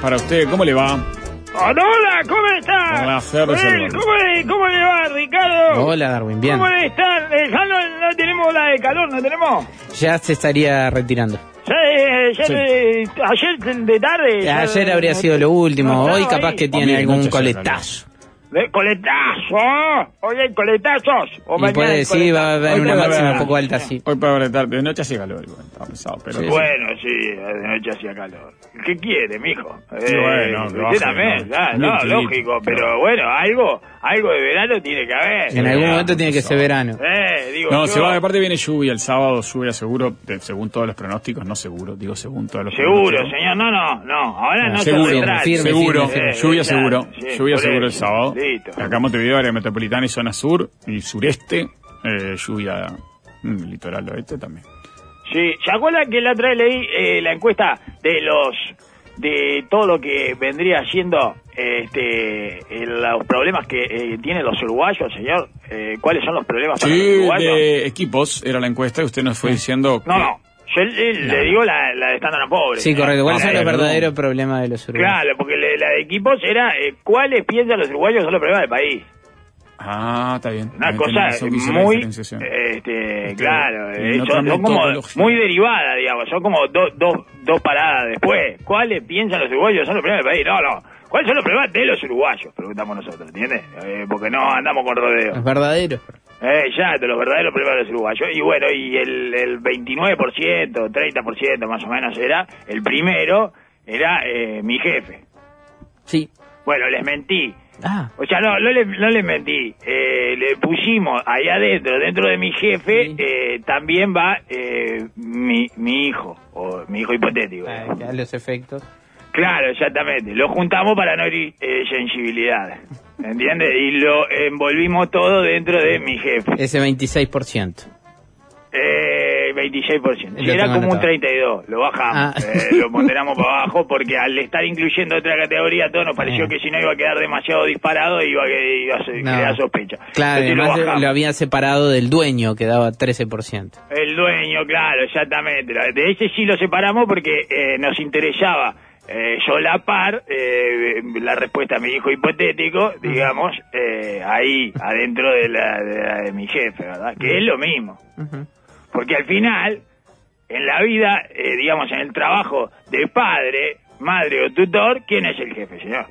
Para usted. ¿Cómo le va? Hola, ¿cómo está? Placer de Eh, saludarlo. ¿Cómo le, ¿Cómo le va, Ricardo? Hola Darwin, bien. ¿Cómo le están? Eh, ya no, no tenemos la de calor, ¿no tenemos? Ya se estaría retirando. Ya, eh, ya Sí. de- ayer de tarde. ya- Ayer habría sido lo último. No, Hoy capaz ahí. que tiene algún noche coletazo. De coletazo. Hoy hay coletazos. O Y mañana puede decir, va a coletazos. haber Hoy una puede máxima un poco alta, sí. Hoy para haber tarde, de noche hace calor, pesado, pero Sí. Bueno, sí, de noche hacía calor. ¿Qué quiere, mijo? Eh, Sí, bueno, usted baje, también, ¿no? ya, no, lógico, pero pero- bueno, algo, algo de verano tiene que haber. En algún Eh, momento tiene que ser verano. Eh, digo No, yo, se va, aparte viene lluvia el sábado, lluvia seguro, de- según todos los pronósticos, no seguro, digo según todos los Seguro, pronósticos. señor, no, no, no, ahora no seguro, se firme, seguro, firme, firme. lluvia Eh, claro, seguro, sí, lluvia seguro el sábado. Listo. Acá en Montevideo, área metropolitana y zona sur y sureste, eh, lluvia mm, litoral oeste también. Sí, ¿se acuerdan que la otra vez leí eh, la encuesta de los de todo lo que vendría siendo este los problemas que eh, tienen los uruguayos, señor? Eh, ¿Cuáles son los problemas para los Sí, uruguayos? de equipos era la encuesta y usted nos fue diciendo... No, no, yo le, le digo la, la de Standard Pobre. Sí, correcto. ¿Cuáles Ah, son los perdón. verdaderos problemas de los uruguayos? Claro, porque le- la de equipos era eh, cuáles piensan los uruguayos son los problemas del país. Ah, está bien. Una cosa la muy, este, Este, claro, eh, son, son como muy derivadas, digamos, son como dos dos dos paradas después. ¿Cuáles piensan los uruguayos son los problemas del país? No, no. ¿Cuáles son los problemas de los uruguayos? Preguntamos nosotros, ¿entiendes? Eh, porque no andamos con rodeos. Los verdaderos. Eh, ya, de los verdaderos problemas de los uruguayos. Y bueno, y el, el 29%, 30% más o menos era, el primero era eh, mi jefe. Sí. Bueno, les mentí. Ah, O sea, no, no, le, no les mentí. Eh, le pusimos ahí adentro, dentro de mi jefe, Sí. eh, también va eh, mi, mi hijo, o mi hijo hipotético. ah, ya los efectos. Claro, exactamente. Lo juntamos para no herir eh, sensibilidad. ¿Entiendes? Y lo envolvimos todo dentro de mi jefe. Ese 26%. Eh, 26%. Si Lo era como un anotado. 32, lo bajamos, Ah. eh, lo ponderamos para abajo porque al estar incluyendo otra categoría, a todos nos pareció Ah. que si no iba a quedar demasiado disparado iba a, iba a No. crear sospecha. Claro, Entonces lo además bajamos. lo había separado del dueño, que daba 13%. El dueño, claro, exactamente. De ese sí lo separamos porque eh, nos interesaba eh, solapar eh, la respuesta a mi hijo hipotético, digamos, eh, ahí, adentro de la, de la de mi jefe, ¿verdad? Que es lo mismo. Porque al final, en la vida, eh, digamos, en el trabajo de padre, madre o tutor, ¿quién es el jefe, señor?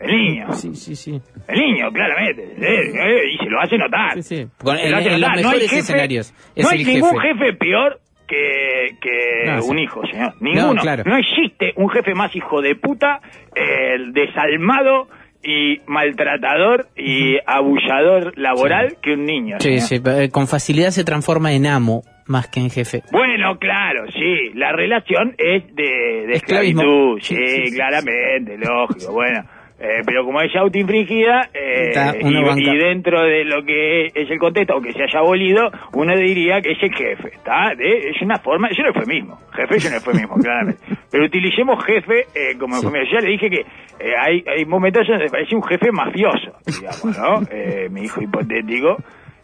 El niño. Sí, sí, sí. El niño, claramente. Eh, eh, y se lo hace notar. Sí, sí. Se lo en- hace en los notar. mejores escenarios, es no hay el ningún jefe. jefe peor que, que No, sí. un hijo, señor. Ninguno. claro. No existe un jefe más hijo de puta, eh, desalmado y maltratador y abullador laboral que un niño. Sí, sí, eh, con facilidad se transforma en amo más que en jefe. Bueno, claro, sí, la relación es de, de esclavitud, sí. claramente, lógico, bueno. Eh, pero como es autoinfringida, eh, Está, y, dentro de lo que es el contexto, aunque se haya abolido, uno diría que es el jefe, ¿está? De- es una forma, es un eufemismo, jefe es un eufemismo, claramente. Pero utilicemos jefe eh, como Sí. Ya le dije que eh, hay, hay momentos donde parece un jefe mafioso, digamos, ¿no? Eh, mi hijo hipotético.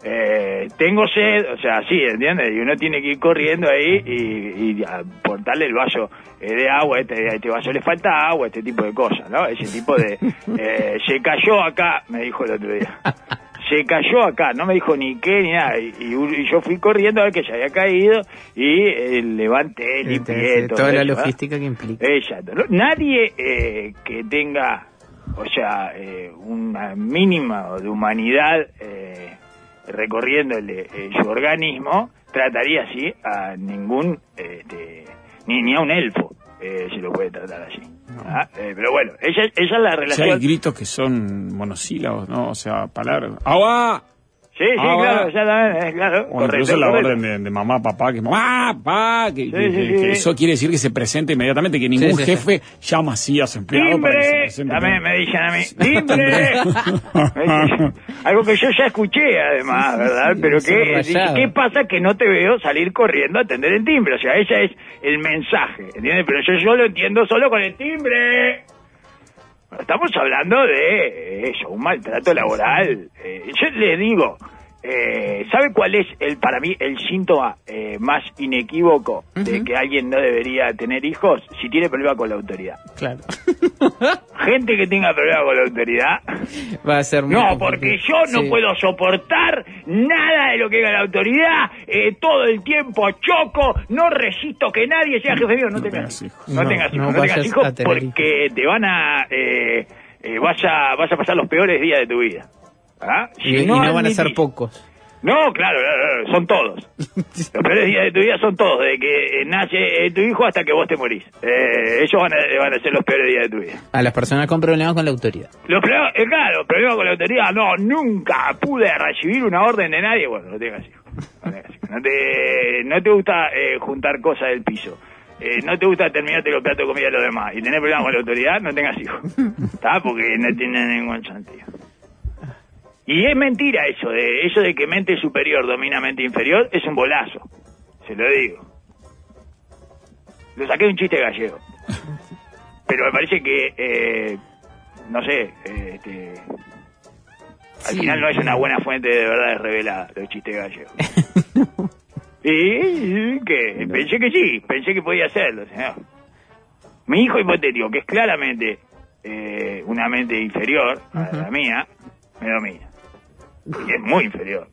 Eh, tengo sed, o sea, sí, ¿entiendes? Y uno tiene que ir corriendo ahí y, y aportarle el vaso eh, de agua, este, a este vaso le falta agua, este tipo de cosas, ¿no? Ese tipo de... eh, se cayó acá, me dijo el otro día. Se cayó acá, no me dijo ni qué ni nada. Y, yo fui corriendo a ver que se había caído y eh, levanté, limpié, todo Toda la eso, ¿verdad? logística que implica. Exacto. No- Nadie eh, que tenga, o sea, eh, una mínima de humanidad eh, recorriéndole eh, su organismo, trataría así a ningún, este, ni, ni a un elfo eh, se lo puede tratar así. ¿ah? Eh, pero bueno, ella, ella es la Si hay relación... gritos que son monosílabos, ¿no? O sea, palabras. ¡Agua! Sí, Sí, Ah, claro, también, eh, claro. O correcto, incluso la correcto. orden de, de mamá, papá, que mamá, papá, que, Sí, que- sí, que- sí, que sí. eso quiere decir que se presente inmediatamente, que ningún sí, sí. jefe llama así a su empleado para que se ¡Timbre! presente. También me dicen a mí, ¡timbre! Algo que yo ya escuché, además, ¿verdad? Pero que. ¿qué pasa? Que no te veo salir corriendo a atender el timbre. O sea, ese es el mensaje, ¿entiendes? Pero yo, yo lo entiendo solo con el timbre. Estamos hablando de eh, eso, un maltrato laboral. Eh, yo le digo, eh, ¿sabe cuál es el para mí el síntoma eh, más inequívoco de que alguien no debería tener hijos? Si tiene problema con la autoridad. Claro. Gente que tenga problema con la autoridad. Va a ser muy No, porque yo no Sí. puedo soportar nada de lo que haga la autoridad. eh, todo el tiempo choco, no resisto que nadie sea jefe mío. No, No tengas hijos. No, No, tengas hijos. no No, tengas hijos porque te van a... Eh, eh, vas, a, vas a pasar los peores días de tu vida. ¿Ah? Y, no van a ser pocos. No, claro, son todos. Los peores días de tu vida son todos, desde que eh, nace eh, tu hijo hasta que vos te morís. Eh, ellos van a, van a ser los peores días de tu vida. A las personas con problemas con la autoridad. Los problemas, eh, claro, problemas con la autoridad, no, nunca pude recibir una orden de nadie. Bueno, no tengas hijos. No, tengas hijos. no, te, no te gusta eh, juntar cosas del piso. Eh, no te gusta terminarte los platos de comida de los demás. Y tener problemas con la autoridad, no tengas hijos. ¿Está? Porque no tiene ningún sentido. Y es mentira eso de eso de que mente superior domina mente inferior, es un bolazo. Se lo digo. Lo saqué de un chiste gallego. Pero me parece que, eh, no sé, eh, este, al Sí. final no es una buena fuente de verdades reveladas, los chistes gallegos. y que pensé que sí, pensé que podía hacerlo, señor. Mi hijo hipotético, que es claramente eh, una mente inferior a la mía, me domina. Y es muy inferior,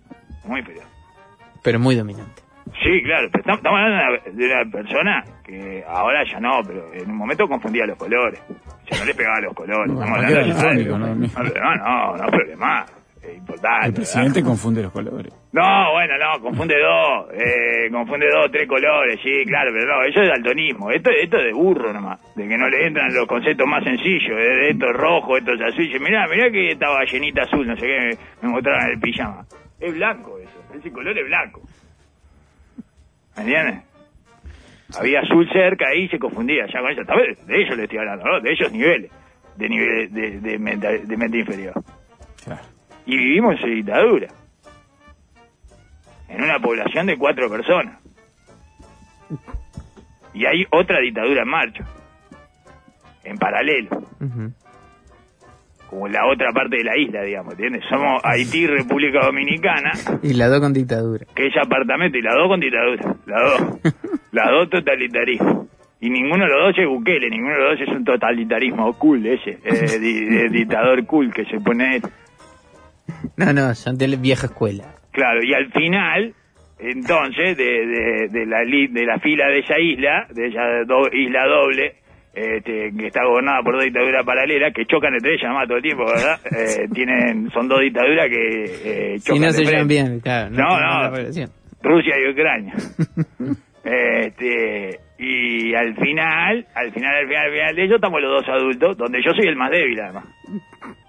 muy inferior. Pero muy dominante. Sí, claro, pero estamos, hablando de una, de persona que ahora ya no, pero en un momento confundía los colores. Sea, no le pegaba los colores. Estamos hablando de ¿no? No, no, no, no problema. Es importante. El presidente ¿verdad? confunde los colores. No, bueno, no, confunde dos, eh, confunde dos, tres colores, sí, claro, pero no, eso es daltonismo, esto, esto es de burro nomás, de que no le entran los conceptos más sencillos, de, de esto es rojo, esto es azul, y mirá, mirá que estaba llenita azul, no sé qué, me, me mostraron en el pijama. Es blanco eso, ese color es blanco. ¿Me entiendes? Había azul cerca y se confundía, ya con eso, tal vez de ellos le estoy hablando, ¿no? De esos niveles, de nivel de, de, mente, de mente inferior. Y vivimos en dictadura. En una población de cuatro personas. Y hay otra dictadura en marcha. En paralelo. Ujú. Como la otra parte de la isla, digamos, ¿entiendes? Somos Haití, República Dominicana, Y la dos con dictadura. que es apartamento, y las dos con dictadura. Las dos. las dos totalitarismo. Y ninguno de los dos es Bukele, ninguno de los dos es un totalitarismo cool ese, eh, di- de dictador cool que se pone. No, no, son de la vieja escuela. Claro, y al final, entonces, de, de, de la, li- de la fila de esa isla, de esa do- isla doble, este, que está gobernada por dos dictaduras paralelas, que chocan entre ellas más todo el tiempo, ¿verdad? Eh, tienen, son dos dictaduras que eh, chocan Si no se llevan bien, claro. No, no. Rusia y Ucrania. este, y al final, al final, al final, al final de ellos estamos los dos adultos, donde yo soy el más débil además.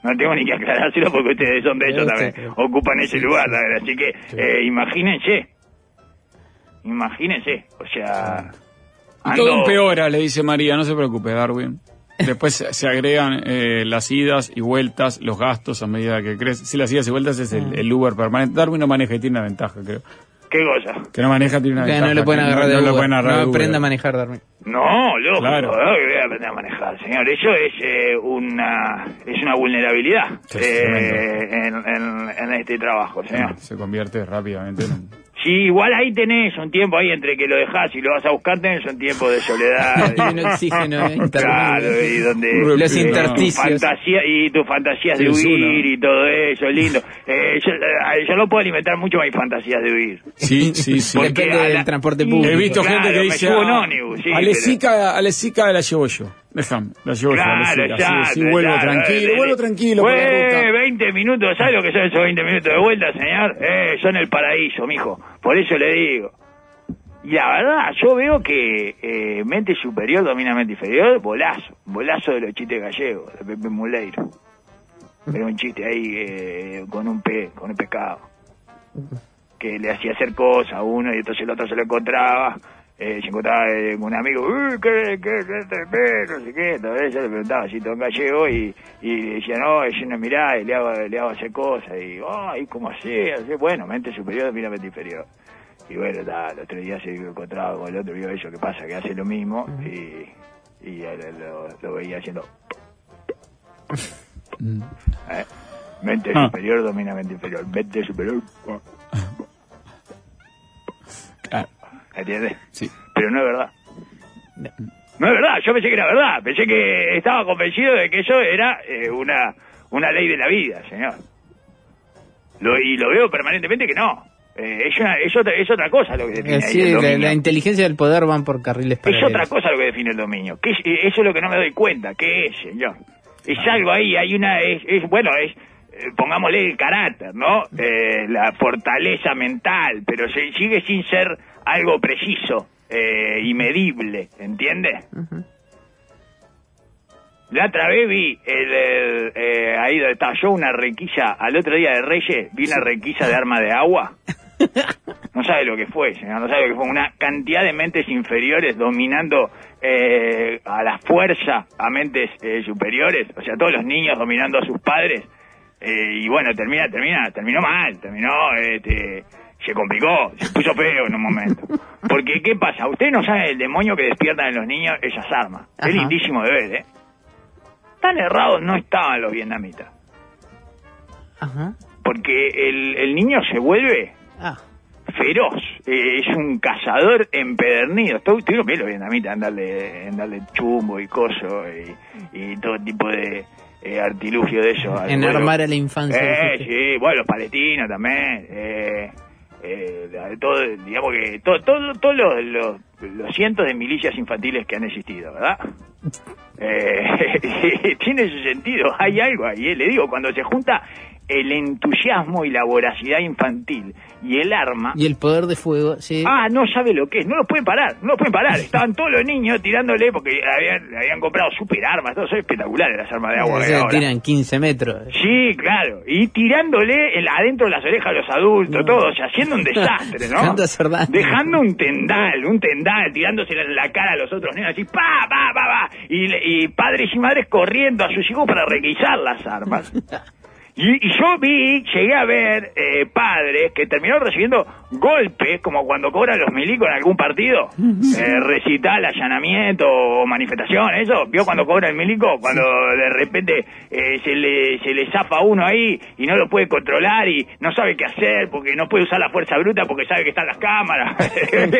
No tengo ni que aclarárselo porque ustedes son de ellos Pero también. Ocupan ese sí, lugar, sí. ¿sabes? Así que Sí. eh, imagínense. Imagínense. O sea... Y todo ando- empeora, le dice María, no se preocupe, Darwin. Después se agregan eh, las idas y vueltas, los gastos a medida que crece. Si las idas y vueltas es el, el Uber permanente. Darwin no maneja y tiene una ventaja, creo. ¿Qué cosa? Que no maneja tiene una Que no le pueden que agarrar no, de no Uber. pueden agarrar de No Uber. aprenda a manejar, Darwin. No, lógico, Claro. ¿no? que voy a aprender a manejar, señor. Eso es eh, una es una vulnerabilidad eh, en, en- en este trabajo, señor. Se convierte rápidamente en un... Sí, igual ahí tenés un tiempo ahí entre que lo dejás y lo vas a buscar, tenés un tiempo de soledad. Un oxígeno, eh, claro, y donde Los intersticios. fantasía y tus fantasías Sí, de huir uno. y todo eso, lindo. Eh, yo, eh, yo no puedo alimentar mucho mis fantasías de huir. Sí, sí, sí. Porque Depende a del la- transporte y- público. He visto Claro, gente que me dice, subo en ah, ómnibus, sí, a pero- Lesica, a Lesica la llevo yo. Déjame, la llevo yo. Claro, Lesica. ya. Sí, sí, vuelvo ya, tranquilo, vuelvo tranquilo por la eh, ruta. 20 minutos, ¿sabes lo que son esos 20 minutos de vuelta, señor? Eh, son el paraíso, mijo. Por eso le digo. Y la verdad, yo veo que eh, mente superior domina mente inferior, bolazo. Bolazo de los chistes gallegos, de Pepe Muleiro. Era un chiste ahí eh, con un pe, con un pescado. que le hacía hacer cosas a uno y entonces el otro se lo encontraba. Eh, se encontraba eh, con un amigo, uy, ¿qué, qué, qué ve? No sé qué, todo eso le preguntaba así todo en gallego y, y decía, no, yo no mirá y le hago, le hago hacer cosas y, ay, ¿cómo así? Así, Bueno, mente superior domina mente inferior. Y bueno, ta, los tres días se encontraba con el otro, vio eso que pasa, que hace lo mismo y, y lo, lo veía haciendo, ¿eh? Mente Ah. superior domina mente inferior, mente superior, Claro, ¿entiendes? sí. Pero no es verdad. No es verdad, yo pensé que era verdad. Pensé que estaba convencido de que eso era eh, una, una ley de la vida, señor. Lo, y lo veo permanentemente que no. Eh, es, una- es, otra, es otra cosa lo que define ahí Sí, el la, dominio. la inteligencia y el poder van por carriles Es paralelos. otra cosa lo que define el dominio. ¿Qué es- eh, eso es lo que no me doy cuenta. ¿Qué es, señor? Es algo ahí, hay una... Es, es- bueno, es... eh, Pongámosle el carácter, ¿no? Eh, la fortaleza mental, pero se, sigue sin ser algo preciso eh, y medible, ¿entiende? Ujú. La otra vez vi el, el, eh, ahí donde estaba yo una requisa, al otro día de Reyes, vi una requisa de arma de agua. No sabe lo que fue, señor, no sabe lo que fue. Una cantidad de mentes inferiores dominando eh, a la fuerza a mentes eh, superiores, o sea, todos los niños dominando a sus padres. Eh, y bueno, termina, termina, terminó mal, terminó, este, se complicó, se puso feo en un momento. Porque, ¿qué pasa? Usted no sabe el demonio que despiertan en los niños esas armas. Ajá. Es lindísimo de ver, ¿eh? Tan errados no estaban los vietnamitas. Ajá. Porque el, el niño se vuelve Ah. feroz, eh, es un cazador empedernido. Tú- Tuvieron que los vietnamitas en darle, en darle chumbo y coso y, y todo tipo de eh, artilugio de eso. al En armar a la infancia. Eh, sí, bueno, los palestinos también. Eh, eh, de todo, digamos que todo, todo, todos los, los, los cientos de milicias infantiles que han existido, ¿verdad? Eh, tiene su sentido, hay algo ahí. eh. Le digo, cuando se junta el entusiasmo y la voracidad infantil y el arma, Y el poder de fuego, sí. Ah, no sabe lo que es, no lo pueden parar, no lo pueden parar. Estaban todos los niños tirándole porque habían, habían comprado super armas, todo eso es espectacular las armas de agua. O sea, tiran 15 metros. Sí, claro, y tirándole el- adentro de las orejas a los adultos, No. todo, o sea, haciendo un desastre, ¿no? Dejando hacer daño. Dejando un tendal, un tendal, tirándose en la cara a los otros niños, así, pa, pa, pa, pa, y, y padres y madres corriendo a sus hijos para requisar las armas. Y, y yo vi, llegué a ver eh, padres que terminaron recibiendo golpes, como cuando cobran los milicos en algún partido, eh, recital, allanamiento o manifestación, eso, vio cuando cobra el milico, cuando de repente eh, se le se le zafa uno ahí y no lo puede controlar y no sabe qué hacer porque no puede usar la fuerza bruta porque sabe que están las cámaras.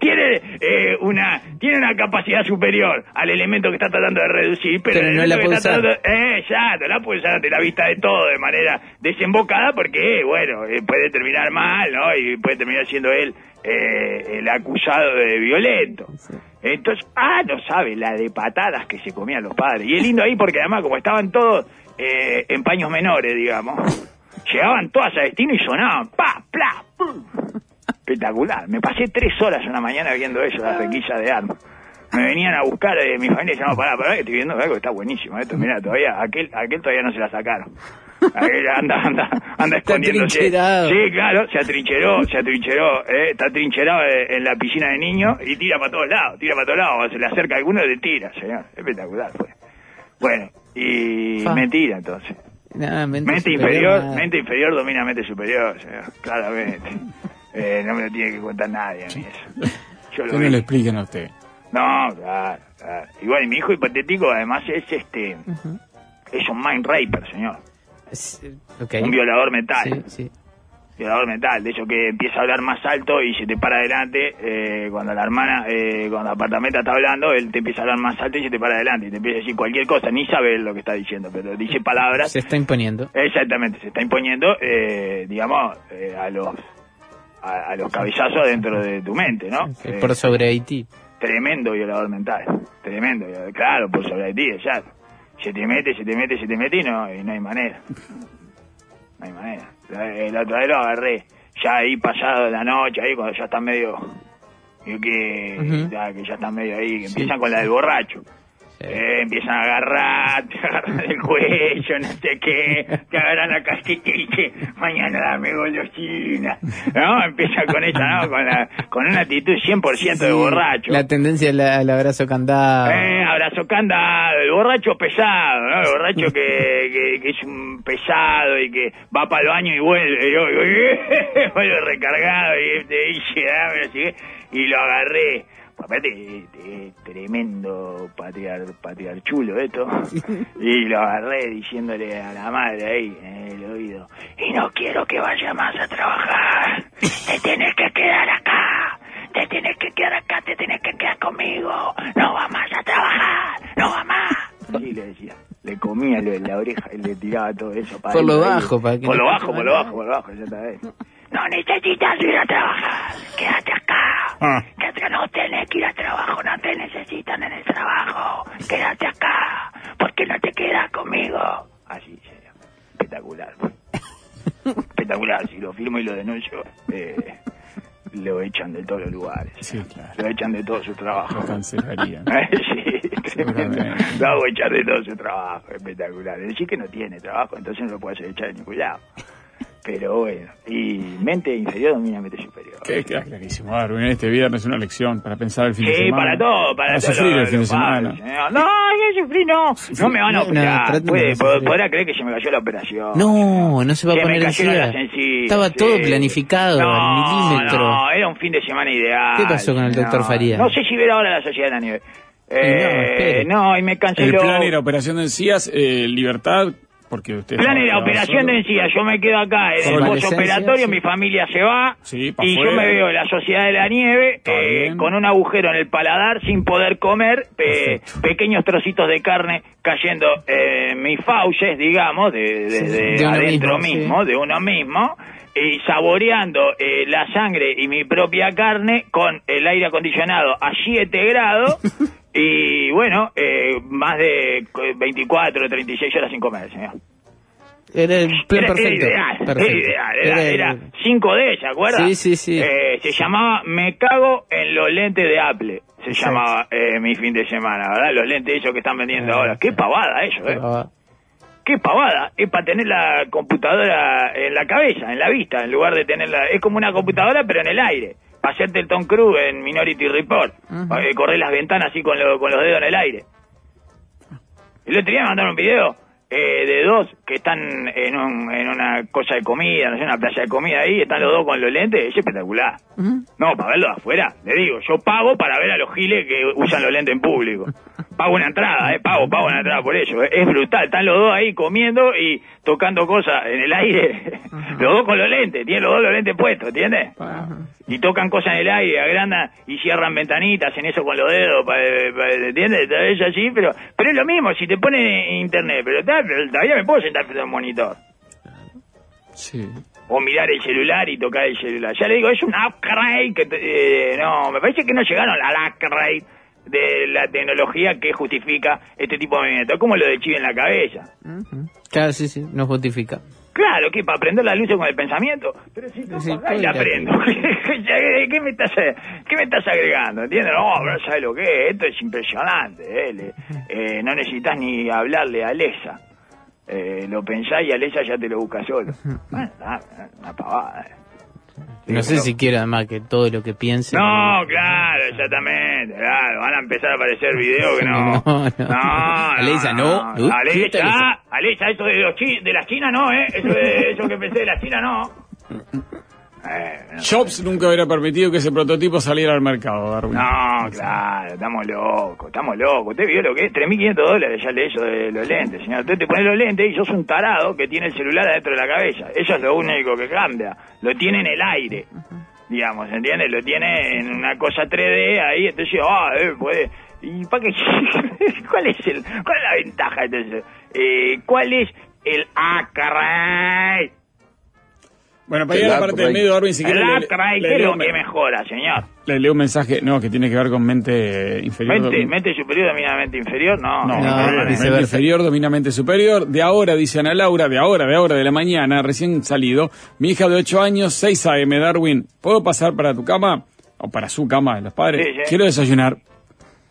Tiene eh, una tiene una capacidad superior al elemento que está tratando de reducir, pero, Pero no la puede usar. tratando- eh, exacto, la puede usar ante la vista de todo de manera desembocada porque, eh, bueno, puede terminar mal, ¿no? Y puede terminar siendo él eh, el acusado de violento. Entonces, ah, no sabe la de patadas que se comían los padres. Y es lindo ahí porque además como estaban todos eh, en paños menores, digamos, llegaban todas a destino y sonaban, pa, pla, pum. Espectacular. Me pasé tres horas una mañana viendo eso, las requisas de armas. Me venían a buscar de mi familia decían, no, pará, pará, que estoy viendo algo que está buenísimo esto. Mira, todavía, aquel, aquel todavía no se la sacaron. Aquel anda, anda, anda escondiéndose. atrincherado. Sí, claro, se atrincheró, se atrincheró, eh, está atrincherado eh, en la piscina de niños y tira para todos lados, tira para todos lados. Se le acerca a alguno y le tira, señor. Espectacular fue. Bueno, y Fa. mentira entonces. Mente, Mente superior, inferior, nada. mente inferior domina mente superior, señor, claramente. Eh, no me lo tiene que contar nadie a mí eso. Yo lo Que no vi. le expliquen a usted. No, claro, claro. Igual, mi hijo hipotético además es este, Ujú. es un mind raper, señor. Un violador mental. Sí, sí. Violador mental, de eso que empieza a hablar más alto y se te para adelante eh, cuando la hermana, eh, cuando la apartamento está hablando, él te empieza a hablar más alto y se te para adelante y te empieza a decir cualquier cosa, ni sabe lo que está diciendo, pero dice palabras Se está imponiendo. Exactamente, se está imponiendo, eh, digamos, eh, a los a, a los cabezazos dentro de tu mente, ¿no? Eh, Por sobre Haití. tremendo violador mental, tremendo, claro, por sobre Haití, ya. Se te mete, se te mete, se te mete y no, y no hay manera. No hay manera. La, otra vez lo agarré, ya ahí pasado la noche, ahí cuando ya están medio, y que, ya, que ya están medio ahí, que Sí. empiezan con la del borracho. Eh, empiezan a agarrar, te agarran el cuello, no sé qué, te agarran la casquita y dice, mañana dame golosina. ¿No? Empieza con esa, ¿no? Con, la, con una actitud 100% de borracho. La tendencia al, abrazo candado. Eh, abrazo candado, el borracho pesado, ¿no? El borracho que, que, que es un pesado y que va para el baño y vuelve, y yo, y- vuelve recargado y te dice, dame, así que- y lo agarré. Aparte, eh, tremendo patriar, patriar chulo esto. Y lo agarré diciéndole a la madre ahí en el oído, y no quiero que vaya más a trabajar, te tienes que quedar acá, te tienes que quedar acá, te tienes que quedar conmigo, no va más a trabajar, no va más. Sí, le decía, le comía lo de la oreja y le tiraba todo eso para Por lo bajo, para que Por lo bajo, por lo bajo, por lo bajo, ya está bien. No necesitas ir a trabajar, quédate acá. No tenés que ir a trabajo, no te necesitan en el trabajo. Quédate acá, porque no te quedas conmigo. Así sería. Espectacular. Espectacular, si lo firmo y lo denuncio, eh, lo echan de todos los lugares. Sí, claro. Lo echan de todo su Lo trabajo. cancelarían. sí, tremendo. Seguramente. Lo hago echar de todo su trabajo, espectacular. Decir que no tiene trabajo, entonces no lo puede hacer echar de ningún lado. Pero bueno, y mente inferior domina mente superior. Que queda clarísimo, Darwin. Este viernes una lección para pensar el fin de Sí, semana. para todo, para, todo. sufrir el fin de semana. señor. No, yo sufrí, no. No me van a No, no, operar. Puede- no sufrir. podrá creer que se me cayó la operación. No, no se va a poner encías, Estaba sí. todo planificado no, al milímetro. No, era un fin de semana ideal. ¿Qué pasó con el doctor No, Faría? No sé si ver ahora la Sociedad de la Nieve. no, Eh, espere. no, y me El canceló. plan era operación de encías, eh, libertad, porque usted... plan estaba era operación solo. de encía. Yo me quedo acá en el postoperatorio, sí. mi familia se va. Sí, y yo me veo en la Sociedad de la Nieve eh, con un agujero en el paladar sin poder comer. eh, pequeños trocitos de carne cayendo en mis fauces, digamos, de, de- Sí, de de uno adentro mismo, mismo, sí. de uno mismo. Y saboreando eh, la sangre y mi propia carne con el aire acondicionado a 7 grados. Y bueno, eh, más de 24 o 36 horas sin comer, señor. Era el plan Era, era perfecto. ideal, Perfecto. era ideal, era, era 5D, ¿se acuerda? Sí, sí, sí. Eh, se llamaba Me cago en los lentes de Apple, se Exacto. llamaba eh, mi fin de semana, ¿verdad? Los lentes esos que están vendiendo Ah, ahora. Qué pavada eso, ¿eh? Qué pavada. Es para tener la computadora en la cabeza, en la vista, en lugar de tenerla... Es como una computadora, pero en el aire. Hacerte el Tom Cruise en Minority Report. Correr las ventanas así con, lo- con los dedos en el aire. El otro día me mandaron un video eh, de dos que están en, un- en una cosa de comida, no sé, una playa de comida ahí, están los dos con los lentes, es espectacular. No, para verlo de afuera, le digo, yo pago para ver a los giles que usan los lentes en público. Pago una entrada, eh, pago, pago una entrada por ello. eh. Es brutal, están los dos ahí comiendo y tocando cosas en el aire. los dos con los lentes, tienen los dos los lentes puestos, ¿entiendes? Y tocan cosas en el aire, agrandan y cierran ventanitas, en eso con los dedos, pa- pa- ¿entiendes? Es así, pero, pero es lo mismo, si te ponen en internet, pero todavía me puedo sentar frente a un monitor. Sí. O mirar el celular y tocar el celular. Ya le digo, es un upgrade que... te- eh, no, me parece que no llegaron al upgrade de la tecnología que justifica este tipo de movimiento. Es como lo del chivo en la cabeza. Ujú. Claro, sí, sí, no justifica. Claro, que para aprender la luz con el pensamiento. Pero si tú Sí, pagás y la aprendo. ¿Qué me estás qué me estás agregando? ¿Entiendes? No, pero ¿sabes lo que es? Esto es impresionante. ¿eh? Le- eh, no necesitas ni hablarle a Alexa. Eh, lo pensás y Alexa ya te lo busca solo. Bueno, una pavada. Sí, No sé pero- si quiere además que todo lo que piense. No, claro, exactamente, claro, van a empezar a aparecer videos que no. No, no. Alexa, no. Uh, Alexa, eso de los chi- de la China no, ¿eh? Eso, de, eso que pensé de la China no. Eh. Jobs nunca hubiera permitido que ese prototipo saliera al mercado, Darwin. No, claro, estamos locos, estamos locos. Usted vio lo que es 3.500 dólares ya le eso de los lentes, señor. Usted te pone los lentes y sos un tarado que tiene el celular adentro de la cabeza. Eso es lo único que cambia. Lo tiene en el aire, digamos, ¿entiendes? Lo tiene en una cosa 3D ahí, entonces, ah, eh, puede... ¿Y para qué? ¿Cuál es, el, ¿Cuál es la ventaja entonces? Eh, ¿Cuál es el upgrade? Bueno, para ir a la parte del medio, Darwin, si quiere... el le- upgrade, le ¿qué es leo lo que me- mejora, señor? Le leo un mensaje, no, que tiene que ver con mente inferior. ¿Mente, mente superior domina mente inferior? No. No, No, no, no, mente inferior domina mente superior. De ahora, dice Ana Laura, de ahora, de ahora, de la mañana, recién salido. Mi hija de 8 años, 6 AM, Darwin. ¿Puedo pasar para tu cama? O para su cama de los padres. Sí, sí. Quiero desayunar.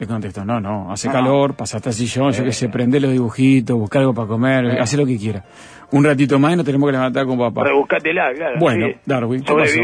Le contesto, no, no, hace calor, pasaste al sillón, yo que sé, prende los dibujitos, busca algo para comer, hace lo que quiera. Un ratito más y nos tenemos que levantar con papá. Rebuscátela, claro. Bueno, sí. Darwin, ¿qué pasó?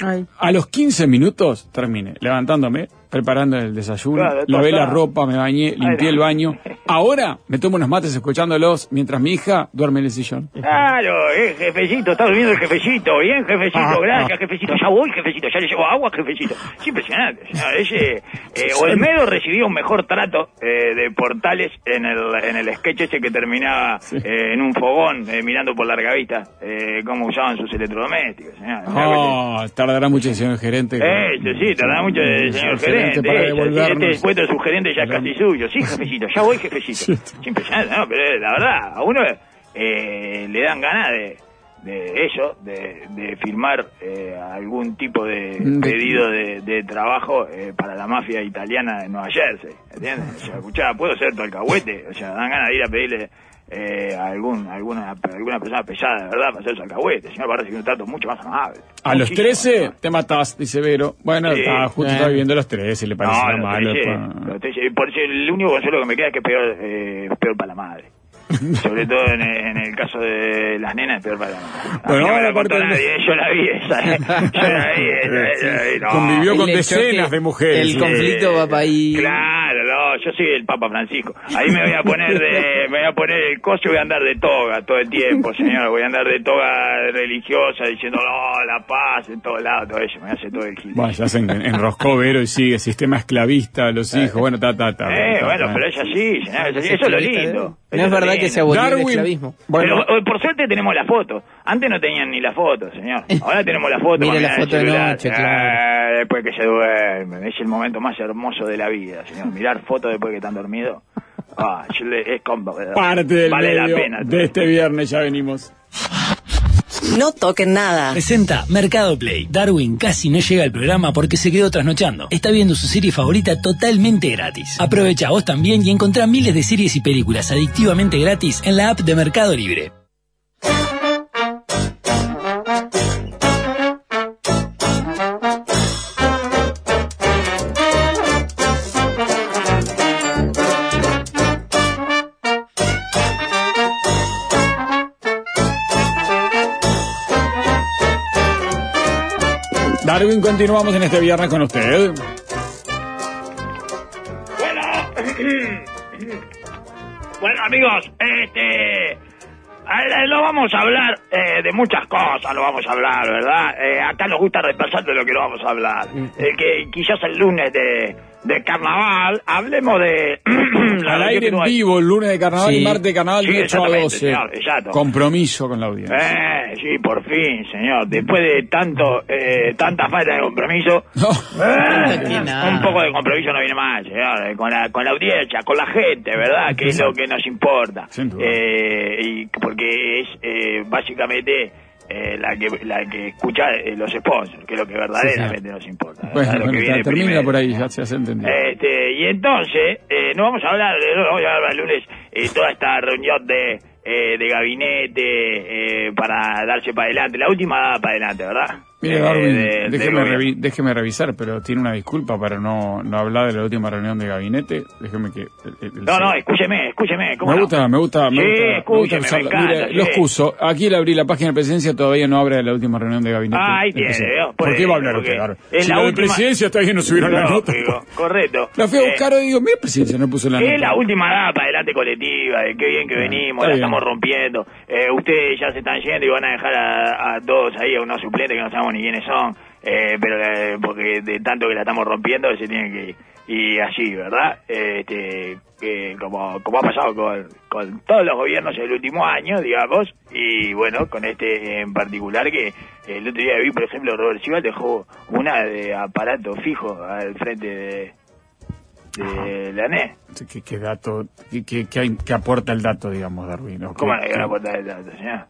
Ay. A los 15 minutos terminé levantándome, preparando el desayuno, Claro, lavé la ropa, me bañé, limpié Ay, el no. baño. Ahora me tomo unos mates escuchándolos mientras mi hija duerme en el sillón. Claro, eh, jefecito, está durmiendo el jefecito. Bien, jefecito, Ah, gracias, ah. jefecito. Ya voy, jefecito, ya le llevo agua, jefecito. Es impresionante. Ese, eh, Olmedo recibió un mejor trato eh, de portales en el, en el sketch ese que terminaba eh, en un fogón, eh, mirando por larga vista cómo usaban sus electrodomésticos. señor. Oh, tardará mucho el señor gerente. Eh, sí, sí, tarda mucho el señor gerente. Para eh, devolvernos. Este puesto de su gerente ya es casi suyo. Sí, jefecito, ya voy, jefecito. Es impresionante, ¿no? Pero eh, la verdad, a uno eh, le dan ganas de, de eso, de, de firmar eh, algún tipo de De- pedido de, de trabajo eh, para la mafia italiana de Nueva Jersey. ¿Entiendes? O sea, escuchá, puedo ser tu alcahuete. O sea, dan ganas de ir a pedirle. Eh, a algún, alguna, alguna persona pesada, de verdad, para ser su alcahuete. El señor va a recibir un trato mucho más amable. A los Muchísimo 13 más te matás, dice Vero. Bueno, Sí. está, justo Eh. estaba viviendo a los 13, le pareció no, los malo. 13, después. los 13. Por eso el único consuelo que me queda es que es peor, eh, peor para la madre. Sobre todo en, en el caso de las nenas, es peor para la madre. Bueno, no me la contó de- yo la vi esa. eh. Yo la vi, esa, esa la vi, no. Convivió con decenas choque, de mujeres. El conflicto va para ahí. Claro, no, yo soy el Papa Francisco. Ahí me voy a poner de, voy a poner el coso y voy a andar de toga todo el tiempo, señor. Voy a andar de toga religiosa diciendo, no, la paz en todos lados, todo eso. Me hacer todo el gil. Bueno, ya se en- enroscó Vero y sigue, sistema esclavista, los hijos, bueno, ta, ta, ta. Eh, ta, bueno, ta. pero es así, señor. Eso, eso es lo lindo. No Eso es verdad que se abolió el esclavismo. Bueno, Pero hoy, por suerte tenemos la foto. Antes no tenían ni la foto, señor. Ahora tenemos la foto. Mire para la foto de noche, claro. Eh, después que se duermen. Es el momento más hermoso de la vida, señor. Mirar fotos después que están dormidos. Ah, yo le- es como- parte del Vale medio la pena. de este viernes, ya venimos. No toquen nada. Presenta Mercado Play. Darwin casi no llega al programa porque se quedó trasnochando. Está viendo su serie favorita totalmente gratis. Aprovecha vos también y encontrá miles de series y películas adictivamente gratis en la app de Mercado Libre. Darwin, continuamos en este viernes con usted. Bueno, bueno amigos, este, eh, no vamos a hablar eh, de muchas cosas, no vamos a hablar, ¿verdad? Eh, acá nos gusta repasar de lo que no vamos a hablar. Eh, que quizás el lunes de, de carnaval hablemos de Al aire en vivo, el lunes de carnaval Sí. y martes de carnaval Sí, de 8 a exactamente, 12. señor, exacto. Compromiso con la audiencia. Eh, sí, por fin, señor. Después de tanto, eh, tanta falta de compromiso, No. eh, Que nada. un poco de compromiso no viene mal, señor. eh, Con la, con la audiencia, con la gente, ¿verdad? Que es lo que nos importa. Sin duda. Eh, y porque es eh, básicamente eh, la que la que escucha eh, los sponsors, que es lo que verdaderamente nos importa. Bueno, Lo que bueno, viene termina por ahí, ya se hace entendido. Este, y entonces, eh, no vamos a hablar, de, no vamos a hablar el lunes, eh, toda esta reunión de, eh, de gabinete eh, para darse para adelante, la última para adelante, ¿verdad? Mire, Eh, Darwin, de- déjeme, revi- déjeme revisar, pero tiene una disculpa para no, no hablar de la última reunión de gabinete. Déjeme que... el- el- No, no, escúcheme, escúcheme. ¿cómo Me no? gusta, me gusta, me Sí, gusta. me gusta escúcheme, me usarla. encanta, Mire, sí. lo excuso. Aquí le abrí la página de presidencia, todavía no abre la última reunión de gabinete. Ah, ahí tiene. ¿Por Por qué va a hablar usted? Darwin? Si la la de presidencia todavía no subieron la No, nota. digo, correcto. La fui a Eh, buscar y digo, mira, presidencia no puso la nota. Es la última dada para adelante colectiva, de qué bien que venimos, está la estamos rompiendo. Eh, ustedes ya se están yendo y van a dejar a, todos ahí, a unos suplentes que no sabemos ni quiénes son, eh, pero eh, porque de tanto que la estamos rompiendo se tienen que ir. Y así, ¿verdad? Este, que como, como ha pasado con, con todos los gobiernos el último año, digamos, y bueno, con este en particular que el otro día vi, por ejemplo, Robert Sival dejó una de aparato fijo al frente de, de la NE. ¿Qué, qué dato, qué, qué- qué aporta el dato, digamos, Darwin? ¿O ¿Cómo la puerta de datos, señor?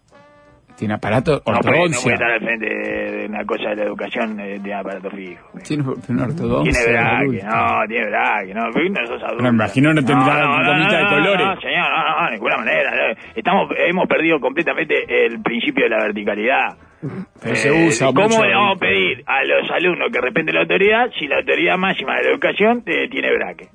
¿Tiene aparato No puede, no ortodoncia? puede estar al frente de una cosa de la educación eh, de aparato fijo. ¿Tiene una ortodoncia? Tiene braque, no, tiene braque, no, no sos adulto. No, imagino no tendrá gomita de colores. No, señor, no, no, de ninguna manera. no. Estamos, hemos perdido completamente el principio de la verticalidad. Pero se Eh, usa ¿Cómo mucho. le vamos a pedir a los alumnos que respeten la autoridad si la autoridad máxima de la educación eh, tiene braque?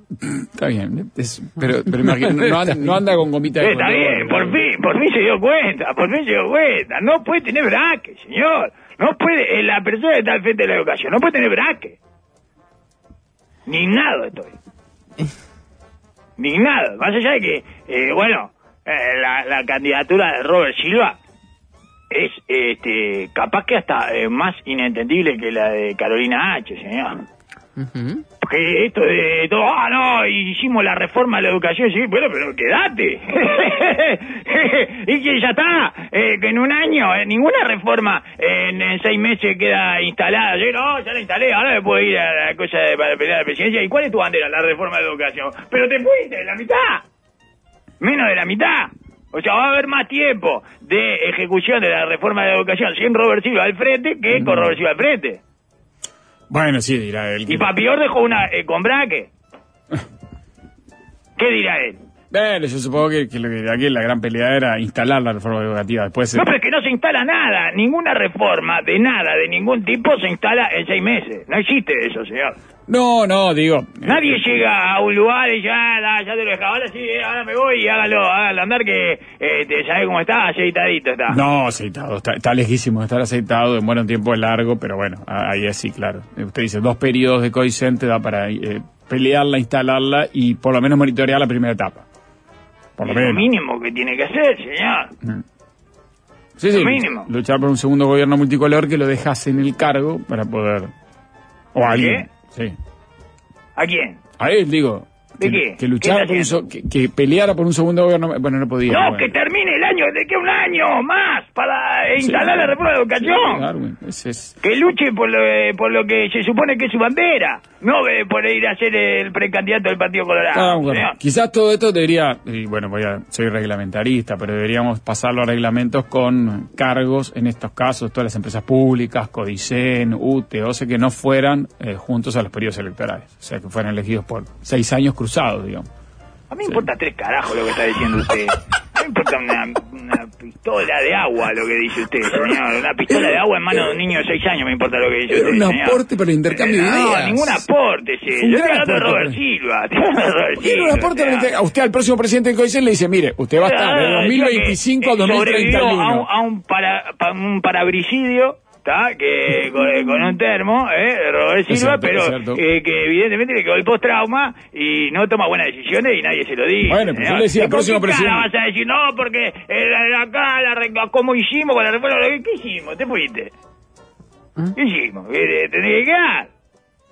Está bien, es- pero, pero no, anda, no anda con gomita de Eh, está color. bien, por fin, por fin se dio cuenta, por fin se dio cuenta. No puede tener braque, señor. No puede, eh, la persona que está al frente de la educación no puede tener braque. Indignado estoy. Indignado. Más allá de que, eh, bueno, eh, la, la candidatura de Robert Silva es este capaz que hasta eh, más inentendible que la de Carolina H, señor. Porque esto de todo, ah, no, hicimos la reforma de la educación, sí, bueno, pero quédate. y que ya está, eh, que en un año, eh, ninguna reforma en, en seis meses queda instalada. Yo, no, ya la instalé, ahora me puedo ir a la cosa de, para pelear la presidencia. ¿Y cuál es tu bandera? La reforma de la educación. Pero te fuiste, la mitad. Menos de la mitad. O sea, va a haber más tiempo de ejecución de la reforma de la educación sin Robert Silva al frente que con Robert Silva al frente. Bueno, sí, dirá él. Y Papior dejó una eh, con braque. ¿Qué dirá él? Bueno, yo supongo que, que lo que aquí la gran pelea era instalar la reforma educativa. Después se- No, pero es que no se instala nada. Ninguna reforma de nada, de ningún tipo, se instala en seis meses. No existe eso, señor. No, no, digo. eh, Nadie llega a un lugar y ya, da, ya te lo dejaba. Ahora sí, eh, ahora me voy y hágalo, hágalo andar que eh, te sabe cómo está, aceitadito está. No, aceitado, está, está lejísimo de estar aceitado, demora un tiempo largo, pero bueno, ahí es sí, claro. Eh, Usted dice, dos periodos de COICEN te da para eh, pelearla, instalarla y por lo menos monitorear la primera etapa. Por lo Es lo mínimo que tiene que hacer, señor. Sí, sí, lo mínimo. luchar por un segundo gobierno multicolor que lo dejas en el cargo para poder... O a ¿Qué? alguien. Sí. ¿A quién? A él, digo. ¿De que, qué? Que luchara ¿Qué por un está so- que, que peleara por un segundo gobierno... Bueno, no podía. No, bueno. que termine el año, de que un año más para Sí, instalar la reforma de educación. Es... que luche por lo, eh, por lo que se supone que es su bandera, no eh, por ir a ser el precandidato del Partido Colorado. Ah, bueno, quizás todo esto debería, y bueno, voy a, soy reglamentarista, pero deberíamos pasarlo a reglamentos con cargos, en estos casos, todas las empresas públicas, Codicen, UTE, OCE, que no fueran eh, juntos a los periodos electorales, o sea, que fueran elegidos por seis años cruzados, digamos. A mí me importa tres carajos lo que está diciendo usted. A mí me importa una, una pistola de agua lo que dice usted, señor. Una pistola de agua en mano de un niño de seis años me importa lo que dice usted, un señor. aporte para el intercambio de no, ideas. ningún aporte, sí. Un Yo estoy gran hablando de Robert Silva. estoy Robert Tiene un Silva, aporte o para el a usted, al próximo presidente de Codicen, le dice, mire, usted va a estar de Ah, 2025 a yo que, eh, 2031. sobrevivió A un, a un, para, pa- un parabricidio, ¿está? Que con, con un termo, ¿eh? Robert Silva, cierto, pero eh, que evidentemente le quedó el post-trauma y no toma buenas decisiones y nadie se lo dice. Bueno, pero yo le decía al ¿Y con próximo presidente- vas a decir, no, porque eh, acá, la, re- ¿cómo hicimos con la reforma? ¿Qué hicimos? ¿Te fuiste? ¿Qué hicimos? ¿Qué- ¿Tenés que quedar?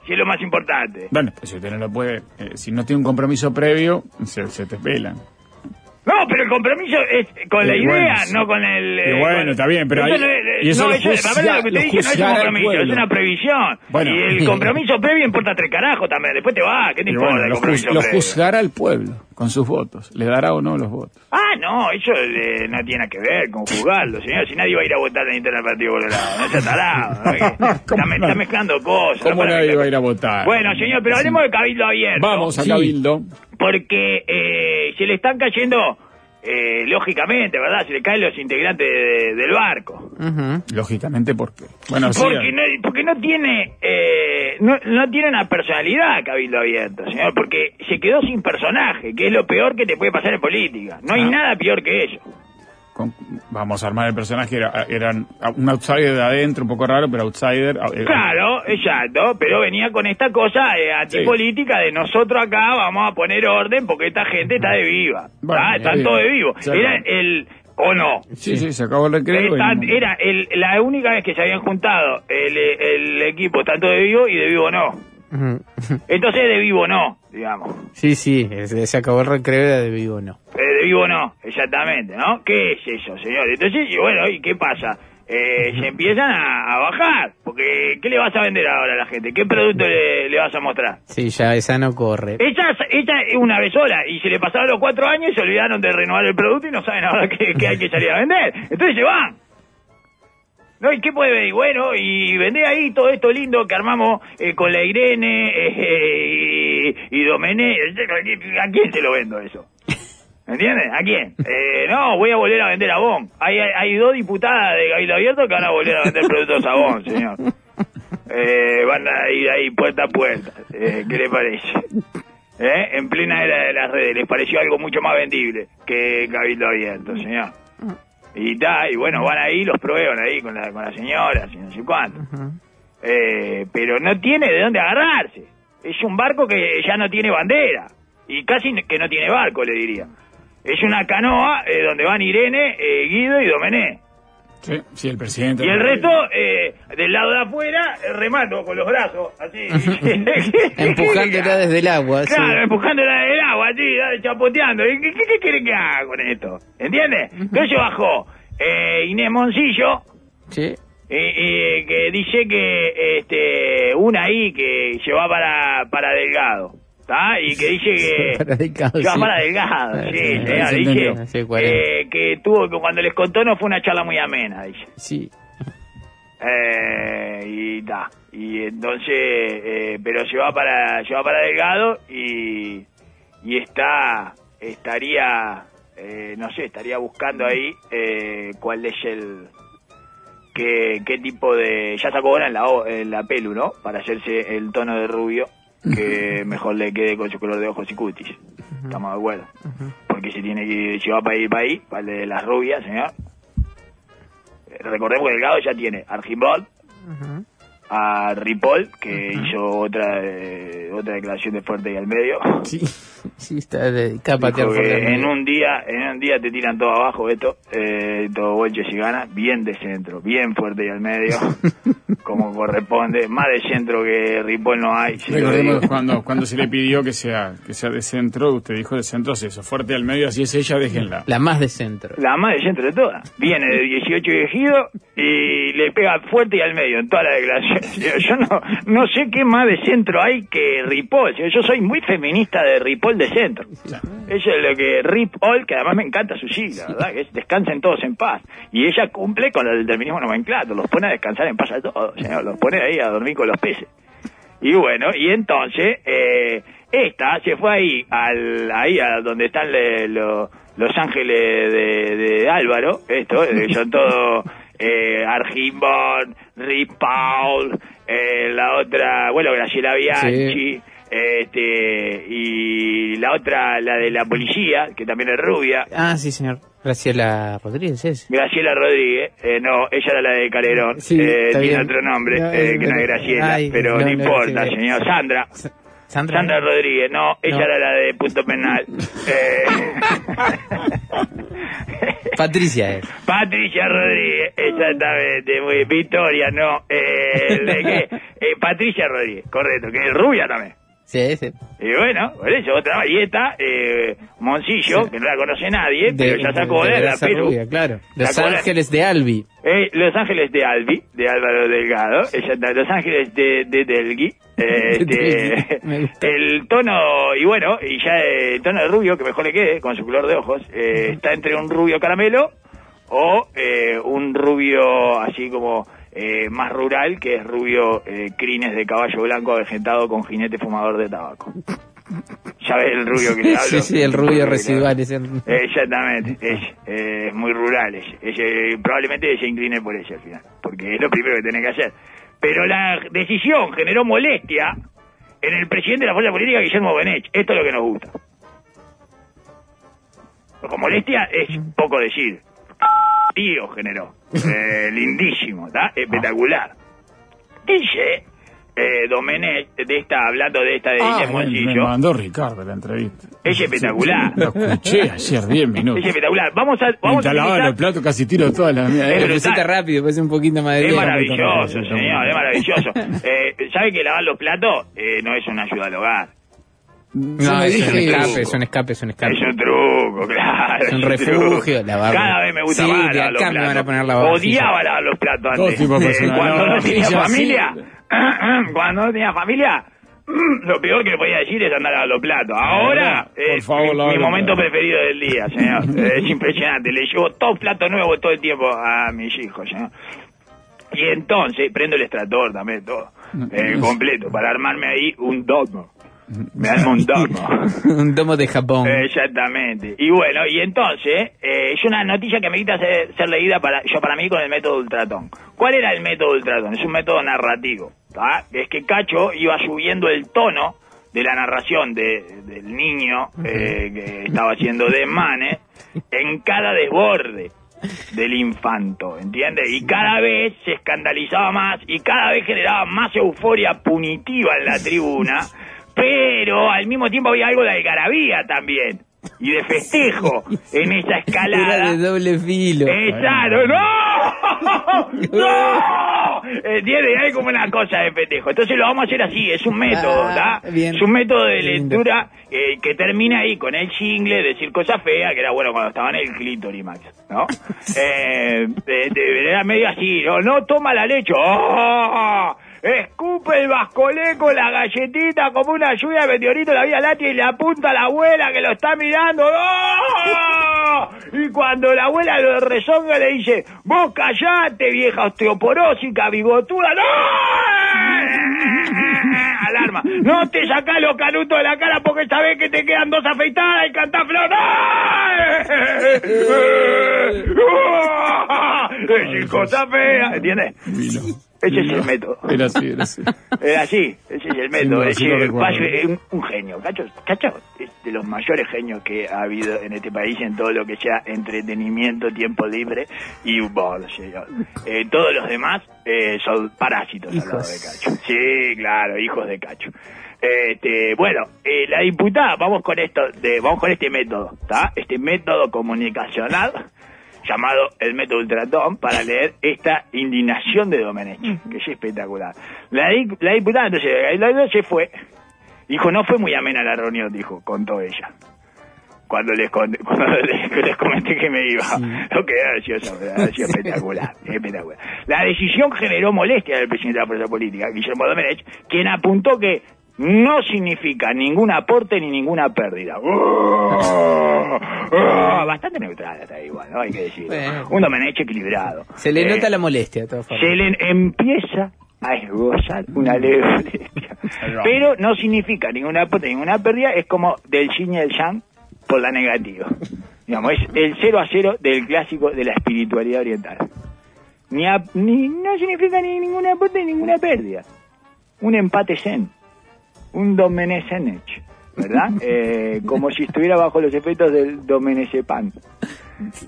Si es lo más importante. Bueno, pues si usted no lo puede, eh, si no tiene un compromiso previo, se, se te pelan. No, pero el compromiso es con la idea, bueno, sí. no con el... Y bueno, está bien, pero eso ahí- no es- y eso no, lo eso, juzga- lo que lo te dije no es un compromiso, es pueblo. una previsión. Bueno. Y el compromiso previo importa tres carajos también, después te va, ¿qué te Y importa bueno, el lo, compromiso juz- lo previo? juzgará el pueblo con sus votos. ¿Le dará o no los votos? Ah, no, eso eh, no tiene nada que ver con juzgarlo, señor, si nadie va a ir a votar en internet Partido Colorado, no sea tarado, ¿no? Que está, ¿Cómo me- está mezclando cosas. ¿Cómo nadie va a ir a votar? Bueno, señor, pero hablemos de Cabildo Abierto. Vamos a Sí. Porque eh, se le están cayendo, eh, lógicamente, ¿verdad? Se le caen los integrantes de- del barco. Lógicamente, ¿por qué? Bueno, sí, Porque no, porque no tiene eh, no, no tiene una personalidad Cabildo Abierto, señor, porque se quedó sin personaje, que es lo peor que te puede pasar en política. No hay Ah. nada peor que eso. Con- vamos a armar el personaje. Era, eran un outsider de adentro, un poco raro, pero outsider. eh, Claro, exacto, pero venía con esta cosa eh, antipolítica de nosotros acá vamos a poner orden porque esta gente está de viva. Bueno, ¿ah? está Están todos de vivo. Sí, Era el... ¿O no? Sí, sí, se acabó el recreo. y era el, la única vez que se habían juntado el, el equipo tanto de vivo y de vivo no. Entonces de vivo no, digamos. Sí, sí, se acabó el recreo era de vivo, no. Eh, de vivo no, exactamente, ¿no? ¿Qué es eso, señor? Entonces, y bueno, ¿y qué pasa? Eh, se empiezan a, a bajar, porque ¿qué le vas a vender ahora a la gente? ¿Qué producto le, le vas a mostrar? Sí, ya esa no corre. Ella, ella es una vez sola y se le pasaron los cuatro años y se olvidaron de renovar el producto y no saben ahora qué, qué hay que salir a vender. Entonces se van. ¿No? ¿Y qué puede venir? Bueno, y vender ahí todo esto lindo que armamos eh, con la Irene eh, y, y Domené. ¿A quién se lo vendo eso? ¿Entiendes? ¿A quién? Eh, no, voy a volver a vender Avon. Hay, hay, hay dos diputadas de Cabildo Abierto que van a volver a vender productos Avon, señor. Eh, van a ir ahí puerta a puerta. Eh, ¿Qué le parece? ¿Eh? En plena era de las redes, les pareció algo mucho más vendible que Cabildo Abierto, señor. Y ta, y bueno, van ahí, los prueban ahí con la, con la señora, y no sé cuánto. Eh, pero no tiene de dónde agarrarse. Es un barco que ya no tiene bandera. Y casi que no tiene barco, le diría. Es una canoa eh, donde van Irene, eh, Guido y Domené. Sí, sí, el presidente. Y el resto, eh, del lado de afuera, eh, remato con los brazos, así. Empujándola desde el agua. sí. Claro, empujándola del agua, así, chapoteando. ¿Y ¿Qué, qué, qué quieren que haga con esto? ¿Entiendes? Entonces bajó eh, Inés Moncillo, Sí. eh, eh, que dice que este una ahí que lleva para, para Delgado. ¿Está? Y que dice que... Para Delgado, Lleva sí. para Delgado, Ah, sí, sí, señor, sí, dice entendió. Sí, cuál es. eh, que tuvo que cuando les contó no fue una charla muy amena, dice. Sí. Eh, y ta. Y entonces, eh, pero se va para, se va para Delgado y, y está, estaría, eh, no sé, estaría buscando ahí eh, cuál es el, qué, qué tipo de, ya sacó ahora en la, o- en la pelu, ¿no? Para hacerse el tono de rubio que mejor le quede con su color de ojos y cutis. Estamos de acuerdo. Porque se tiene que, si va para ir para ahí, para el de las rubias, señor. Eh, Recordemos que Delgado ya tiene Argimbol, a Ripoll, que hizo otra eh, otra declaración de fuerte y al medio. Sí. Sí, está dedicada a patear Dijo que en un día en un día te tiran todo abajo esto, eh, todo bolches y ganas, bien de centro, bien fuerte y al medio, como corresponde, más de centro que Ripoll no hay. Recordemos cuando, cuando se le pidió que sea, que sea de centro, usted dijo de centro es eso, fuerte al medio, así es ella, déjenla. La más de centro. La más de centro de todas. Viene de 18 de ejido y le pega fuerte y al medio en toda la declaración. Yo no, no sé qué más de centro hay que Ripoll. Yo soy muy feminista de Ripoll de centro. Eso es lo que Ripoll, que además me encanta su sigla, ¿verdad? Que es descansen todos en paz. Y ella cumple con el determinismo nomenclato. Los pone a descansar en paz a todos, señor. Los pone ahí a dormir con los peces. Y bueno, y entonces, eh, esta se fue ahí, al, ahí a donde están le- lo- los ángeles de, de Álvaro, esto, eh, son todos eh, Argimbon, Rip Paul, eh, la otra, bueno, Graciela Bianchi, este, y la otra, la de la policía, que también es rubia, Ah, sí, señor. Graciela Rodríguez es. Graciela Rodríguez, eh, no, ella era la de Calerón, Sí, eh, tiene bien. otro nombre, No, eh, que no es. Graciela, Ay, pero no, no, importa, señor. Sandra, Sandra. Sandra Rodríguez, no, ella No. era la de Punto Penal. Eh, Patricia es. Patricia Rodríguez, exactamente, muy. Victoria, no, eh. Eh, Patricia Rodríguez, correcto, que es rubia también. Sí, sí. Y bueno, por eso otra esta, eh, Moncillo, Sí. que no la conoce nadie, pero ya sacó de, la Raza Perú. Rubia, claro. Los la- Ángeles de Albi. Eh, Los Ángeles de Albi, de Álvaro Delgado, Los Ángeles de, de Delgui, eh, este, el tono, y bueno, y ya el tono de rubio, que mejor le quede, con su color de ojos, eh, está entre un rubio caramelo o eh, un rubio así como eh, más rural, que es rubio eh, crines de caballo blanco avejentado con jinete fumador de tabaco. ¿Ya ves el rubio que le hablo? Sí, sí, el rubio residual. Exactamente, es, eh, es muy rural, es, es, eh, probablemente se incline por ella al final, porque es lo primero que tiene que hacer. Pero la decisión generó molestia en el presidente de la fuerza política, Guillermo Benech. Esto es lo que nos gusta. Con molestia es poco decir. Tío generó. Eh, lindísimo, ¿está? Espectacular. Dice eh, Domenech, de esta, hablando de esta de Ah, me, me mandó Ricardo la entrevista. es espectacular. Lo escuché ayer 10 Es minutos. espectacular. Vamos a, vamos a lavaba los platos casi tiro todas las mías. Es Eh, brutal. pusiste rápido, parece un poquito más de Es maravilloso, señor, es maravilloso. Eh, ¿Sabe que lavar los platos eh, no es una ayuda al hogar? No, es un escape, es un escape, es un escape. Es un truco, claro. Es un truco. refugio, lavar. Cada vez me gusta Sí, más los me platos. van a poner lavavajillas. Odiaba lavar los platos Todo antes. tipo Eh, personas. cuando no tenía familia, cuando no tenía familia, lo peor que le podía decir es andar a los platos. Ahora, es favor, mi, momento platos. preferido del día, señor. Es impresionante. Le llevo todo plato nuevo todo el tiempo a mis hijos, señor. Y entonces prendo el extractor también, todo. eh, completo, para armarme ahí un dogma. Me armo un tomo. Un tomo de Japón. Exactamente. Y bueno, y entonces, eh, es una noticia que me quita ser, ser leída para yo para mí con el método Ultratón. ¿Cuál era el método Ultratón? Es un método narrativo. ¿tá? Es que Cacho iba subiendo el tono de la narración de- del niño eh, que estaba haciendo desmanes en cada desborde del infanto, ¿entiendes? Y cada vez se escandalizaba más y cada vez generaba más euforia punitiva en la tribuna, pero al mismo tiempo había algo de algarabía también y de festejo en esa escalada. Era de doble filo. Exacto, ¡no! ¡No! ¿Entiendes? Hay como una cosa de festejo. Entonces lo vamos a hacer así, es un método, Ah, ¿tá? bien. Es un método de lectura eh, que termina ahí con el jingle, decir cosas feas, que era bueno cuando estaba en el clítoris, ¿no? Eh, de- de- era medio así, ¿no? No toma la leche, ¡oh! Escupe el bascolé con la galletita como una lluvia de meteorito la Vía Láctea y le apunta a la abuela que lo está mirando. ¡Oh! Y cuando la abuela lo rezonga le dice, vos callate vieja osteoporósica, bigotuda. ¡No! Alarma. No te sacás los canutos de la cara porque sabés que te quedan dos afeitadas y cantás flor. ¡No! Es cosa fea, ¿entiendes? Ese es el método. Era así, era así. Es así, ese es el método. sí. Payo es un, un genio. Cacho, Cacho es de los mayores genios que ha habido en este país en todo lo que sea entretenimiento, tiempo libre y señor. Eh, todos los demás eh, son parásitos al lado de Cacho. Sí, claro, hijos de Cacho. Este, bueno, eh, la diputada, vamos con esto, de, vamos con este método, ¿está? Este método comunicacional llamado el método Ultratón para leer esta indignación de Domenech, que es espectacular. La, la diputada entonces la, se fue, dijo, no fue muy amena la reunión, dijo, contó ella. Cuando les, cuando les, les comenté que me iba, lo que era gracioso, gracioso, espectacular, espectacular. La decisión generó molestia del presidente de la fuerza política, Guillermo Domenech, quien apuntó que no significa ningún aporte ni ninguna pérdida. ¡Oh! ¡Oh! Bastante neutral hasta ahí, igual, ¿no? Hay que decirlo. Bueno. Un Domenech equilibrado. Se le Eh, nota la molestia, de todas formas. se le empieza a esbozar una leve molestia. Ahí va. Pero no significa ninguna aporte, ninguna pérdida, es como del yin y el yang por la negativa. Digamos, es el 0 a 0 del clásico de la espiritualidad oriental. Ni, a- ni no significa ni ningún aporte ni ninguna pérdida. Un empate zen. Un domenesenech. ¿Verdad? Eh, como si estuviera bajo los efectos del domenesepan.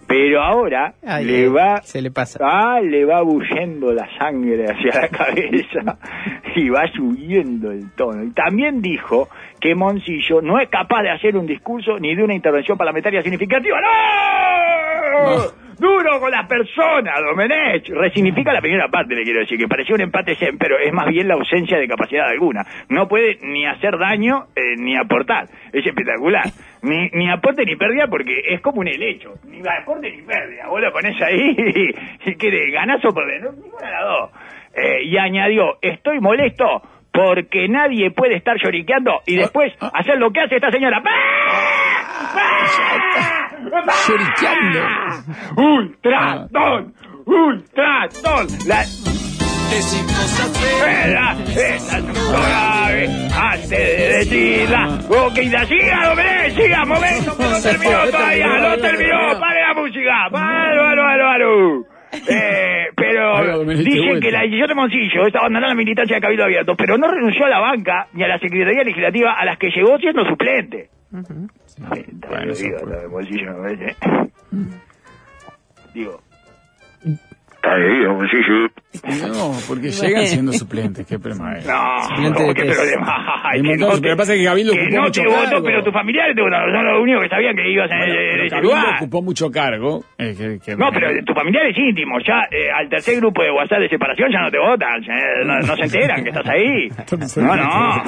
Pero ahora Ay, le va Se le pasa. Ah, le va bullendo la sangre hacia la cabeza y va subiendo el tono. Y también dijo que Moncillo no es capaz de hacer un discurso ni de una intervención parlamentaria significativa. ¡No! Duro con las personas, Domenech. Resignifica la primera parte, le quiero decir, que parecía un empate zen, pero es más bien la ausencia de capacidad alguna. No puede ni hacer daño eh, ni aportar. Es espectacular. Ni, ni aporte ni pérdida porque es como un helecho. Ni aporte ni pérdida. Vos lo pones ahí y, y que ganás o perdés. No, ninguna de las dos. Eh, y añadió, estoy molesto porque nadie puede estar lloriqueando y después hacer lo que hace esta señora. Lloriqueando. ¡Ultratón! ¡Ultratón! La... La grave antes de decirla. Ok, la siga, Domenech, siga, momento, que no terminó todavía, no terminó. Pare la música, pare, pare. Eh, pero dicen que la decisión de Moncillo es abandonar la militancia de Cabildo Abierto, pero no renunció a la banca ni a la Secretaría Legislativa a las que llegó siendo suplente. Eh, Bueno, digo, lo de Moncillo me parece. Digo. No, porque llegan siendo suplentes, qué problema es. No, Suplente de qué Hay un que montón, no te- pero pasa que Gabildo que ocupó no mucho te votó, cargo. pero tus familiares te votaron, son los únicos que sabían que ibas en, Bueno, en pero ese lugar. ocupó mucho cargo. eh, que- que- No, pero tus familiares íntimos, ya eh, al tercer grupo de WhatsApp de separación ya no te votan, ya, no, no se enteran que estás ahí. No, no.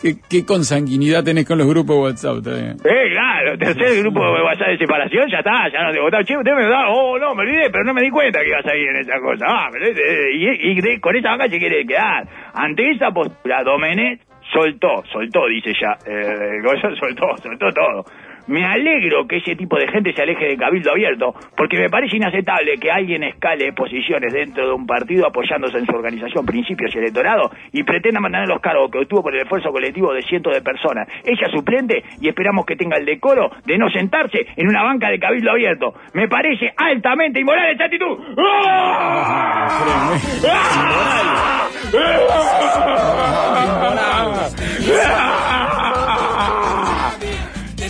¿Qué, qué consanguinidad tenés con los grupos de WhatsApp? bien. Eh, claro, tercer grupo de WhatsApp de separación, ya está, ya no te votaron. Che, usted me da, oh, no, me olvidé, pero no me di cuenta que ahí en esa cosa. Ah, pero, eh, y, con esa vaca se quiere quedar. Ante esa postura, Domenech soltó, soltó, dice ya, eh, soltó, soltó todo. Me alegro que ese tipo de gente se aleje de Cabildo Abierto, porque me parece inaceptable que alguien escale posiciones dentro de un partido apoyándose en su organización, principios y electorado y pretenda mantener los cargos que obtuvo por el esfuerzo colectivo de cientos de personas. Ella suplente y esperamos que tenga el decoro de no sentarse en una banca de Cabildo Abierto. Me parece altamente inmoral esta actitud.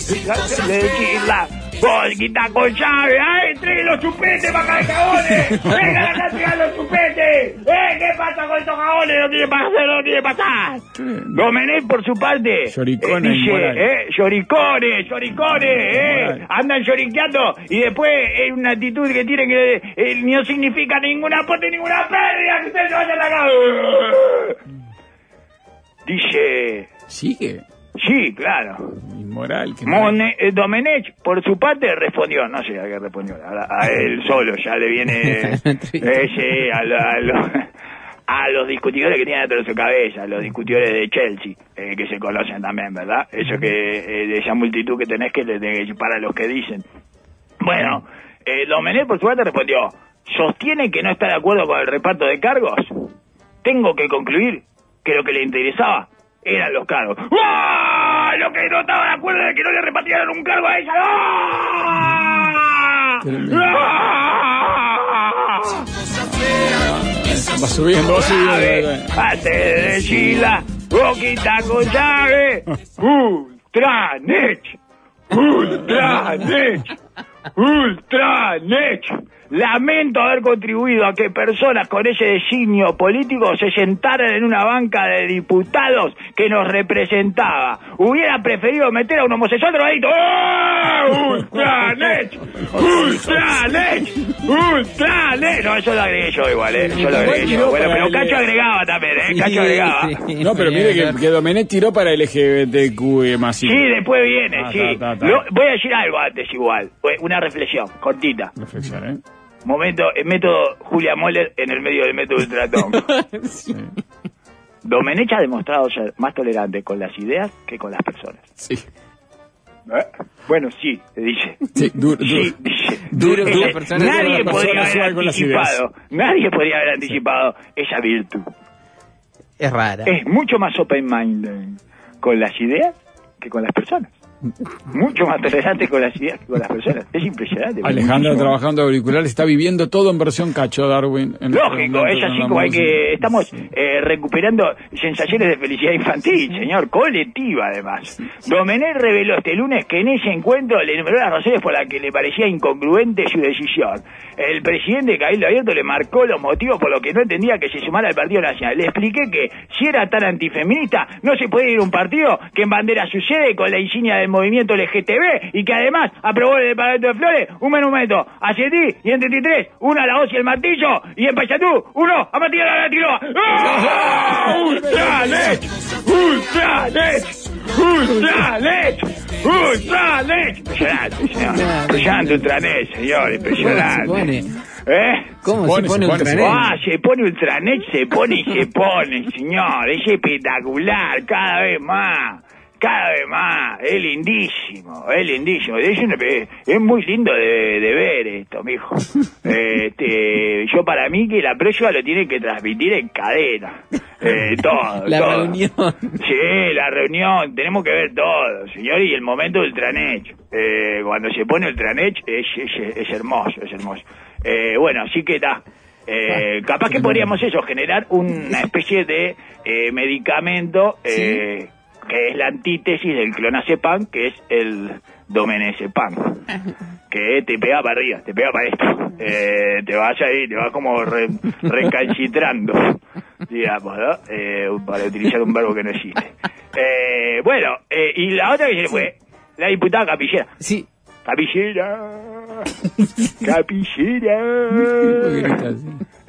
¡Ah! Legisla, Volquita con llave, ¡ay, entreguen los chupetes para acá de cagones! ¡Vengan acá a entregar los chupetes! ¡Eh, qué pasa con estos cagones! ¡No tiene pasar, no tiene pasar! Domenech, por su parte, Lloricones eh, dice, eh, lloricones, lloricones, eh, andan lloriqueando y después es una actitud que tienen que eh, no significa ninguna aporte, ninguna pérdida que ustedes se vayan acá. Dice, Sigue. Sí, claro. Inmoral. Que Mone- eh, Domenech, por su parte, respondió, no sé a qué respondió, a, a él solo, ya le viene eh, sí, a, lo- a lo- a los discutidores que tienen dentro de su cabeza, los discutidores de Chelsea, eh, que se conocen también, ¿verdad? Eso que, eh, de esa multitud que tenés que, para los que dicen. Bueno, eh, Domenech, por su parte, respondió, ¿sostiene que no está de acuerdo con el reparto de cargos? Tengo que concluir que lo que le interesaba eran los cargos. ¡Ah! Lo que no estaba de acuerdo es que no le repartieran un cargo a ella. ¡Ah! Va subiendo, va subiendo. Hace de Chila, boquita con llave, Ultranet, Ultranet, Ultranet. Lamento haber contribuido a que personas con ese designio político se sentaran en una banca de diputados que nos representaba. Hubiera preferido meter a un homosexual drogadito. ¡Oh! ¡Ultranet! ¡Ultranet! ¡Ultranet! No, eso lo agregué yo igual, ¿eh? Yo lo agregué yo. Bueno, pero Cacho agregaba también, ¿eh? Cacho agregaba. No, pero mire que, que Domenech tiró para LGBTQ más. Sí, después viene, Ah, sí. Lo- voy a decir algo antes igual. Una reflexión, cortita. Reflexión, ¿eh? Momento, el método Julia Moller en el medio del método Ultratón. Sí. Domenech ha demostrado ser más tolerante con las ideas que con las personas. Sí. ¿Eh? Bueno, sí, dice. Sí, duro, Sí, duro. dice. Duro las personas, nadie duro podría haber anticipado, nadie podría haber anticipado esa virtud. Es rara. Es mucho más open-minded con las ideas que con las personas. Mucho más tolerante con las ideas que con las personas. Es impresionante. Alejandra Muchísimo. trabajando auriculares está viviendo todo en versión cacho Darwin. en este Lógico, es así la como hay que... Estamos eh, recuperando sensaciones de felicidad infantil, señor, colectiva además. Domenech reveló este lunes que en ese encuentro le enumeró las razones por las que le parecía incongruente su decisión. El presidente de Cabildo Abierto le marcó los motivos por los que no entendía que se sumara al Partido Nacional. Le expliqué que si era tan antifeminista, no se puede ir a un partido que en bandera su sede con la insignia del movimiento LGTB y que además aprobó en el Departamento de Flores un monumento a Cetí y en 33 uno a la hoz y el martillo y en Payatú uno a Matías la Tiroa. ¡Ah! ¡Ultranet! ¡Ultranet! ¡Ultranet! ¡Ultranet! Impresionante. Impresionante Ultranet, señor. Impresionante. ¿Cómo se pone? ¿Eh? ¿Cómo se pone se pone, se Ultranet? Ah, se pone Ultranet, se pone y se pone, señor. Es espectacular, cada vez más. Cada vez más. Es lindísimo, es lindísimo. Es, una- es muy lindo de, de ver esto, mijo. Este, yo para mí que la próxima lo tiene que transmitir en cadena. Eh, todo, La todo. reunión. Sí, la reunión, tenemos que ver todo, señor, y el momento del Ultranet. Eh, cuando se pone Ultranet es, es, es hermoso, es hermoso. Eh, bueno, así que está. Eh, capaz que podríamos eso, generar una especie de eh, medicamento eh, que es la antítesis del clonazepam, que es el domenezepam, que te pega para arriba, te pega para esto, eh, te vas ahí, te vas como re- recalcitrando, digamos, ¿no? Eh, para utilizar un verbo que no existe. Eh, bueno, eh, y la otra que se le fue, la diputada Capillera. Sí. Capillera, ¿Por qué Capillera.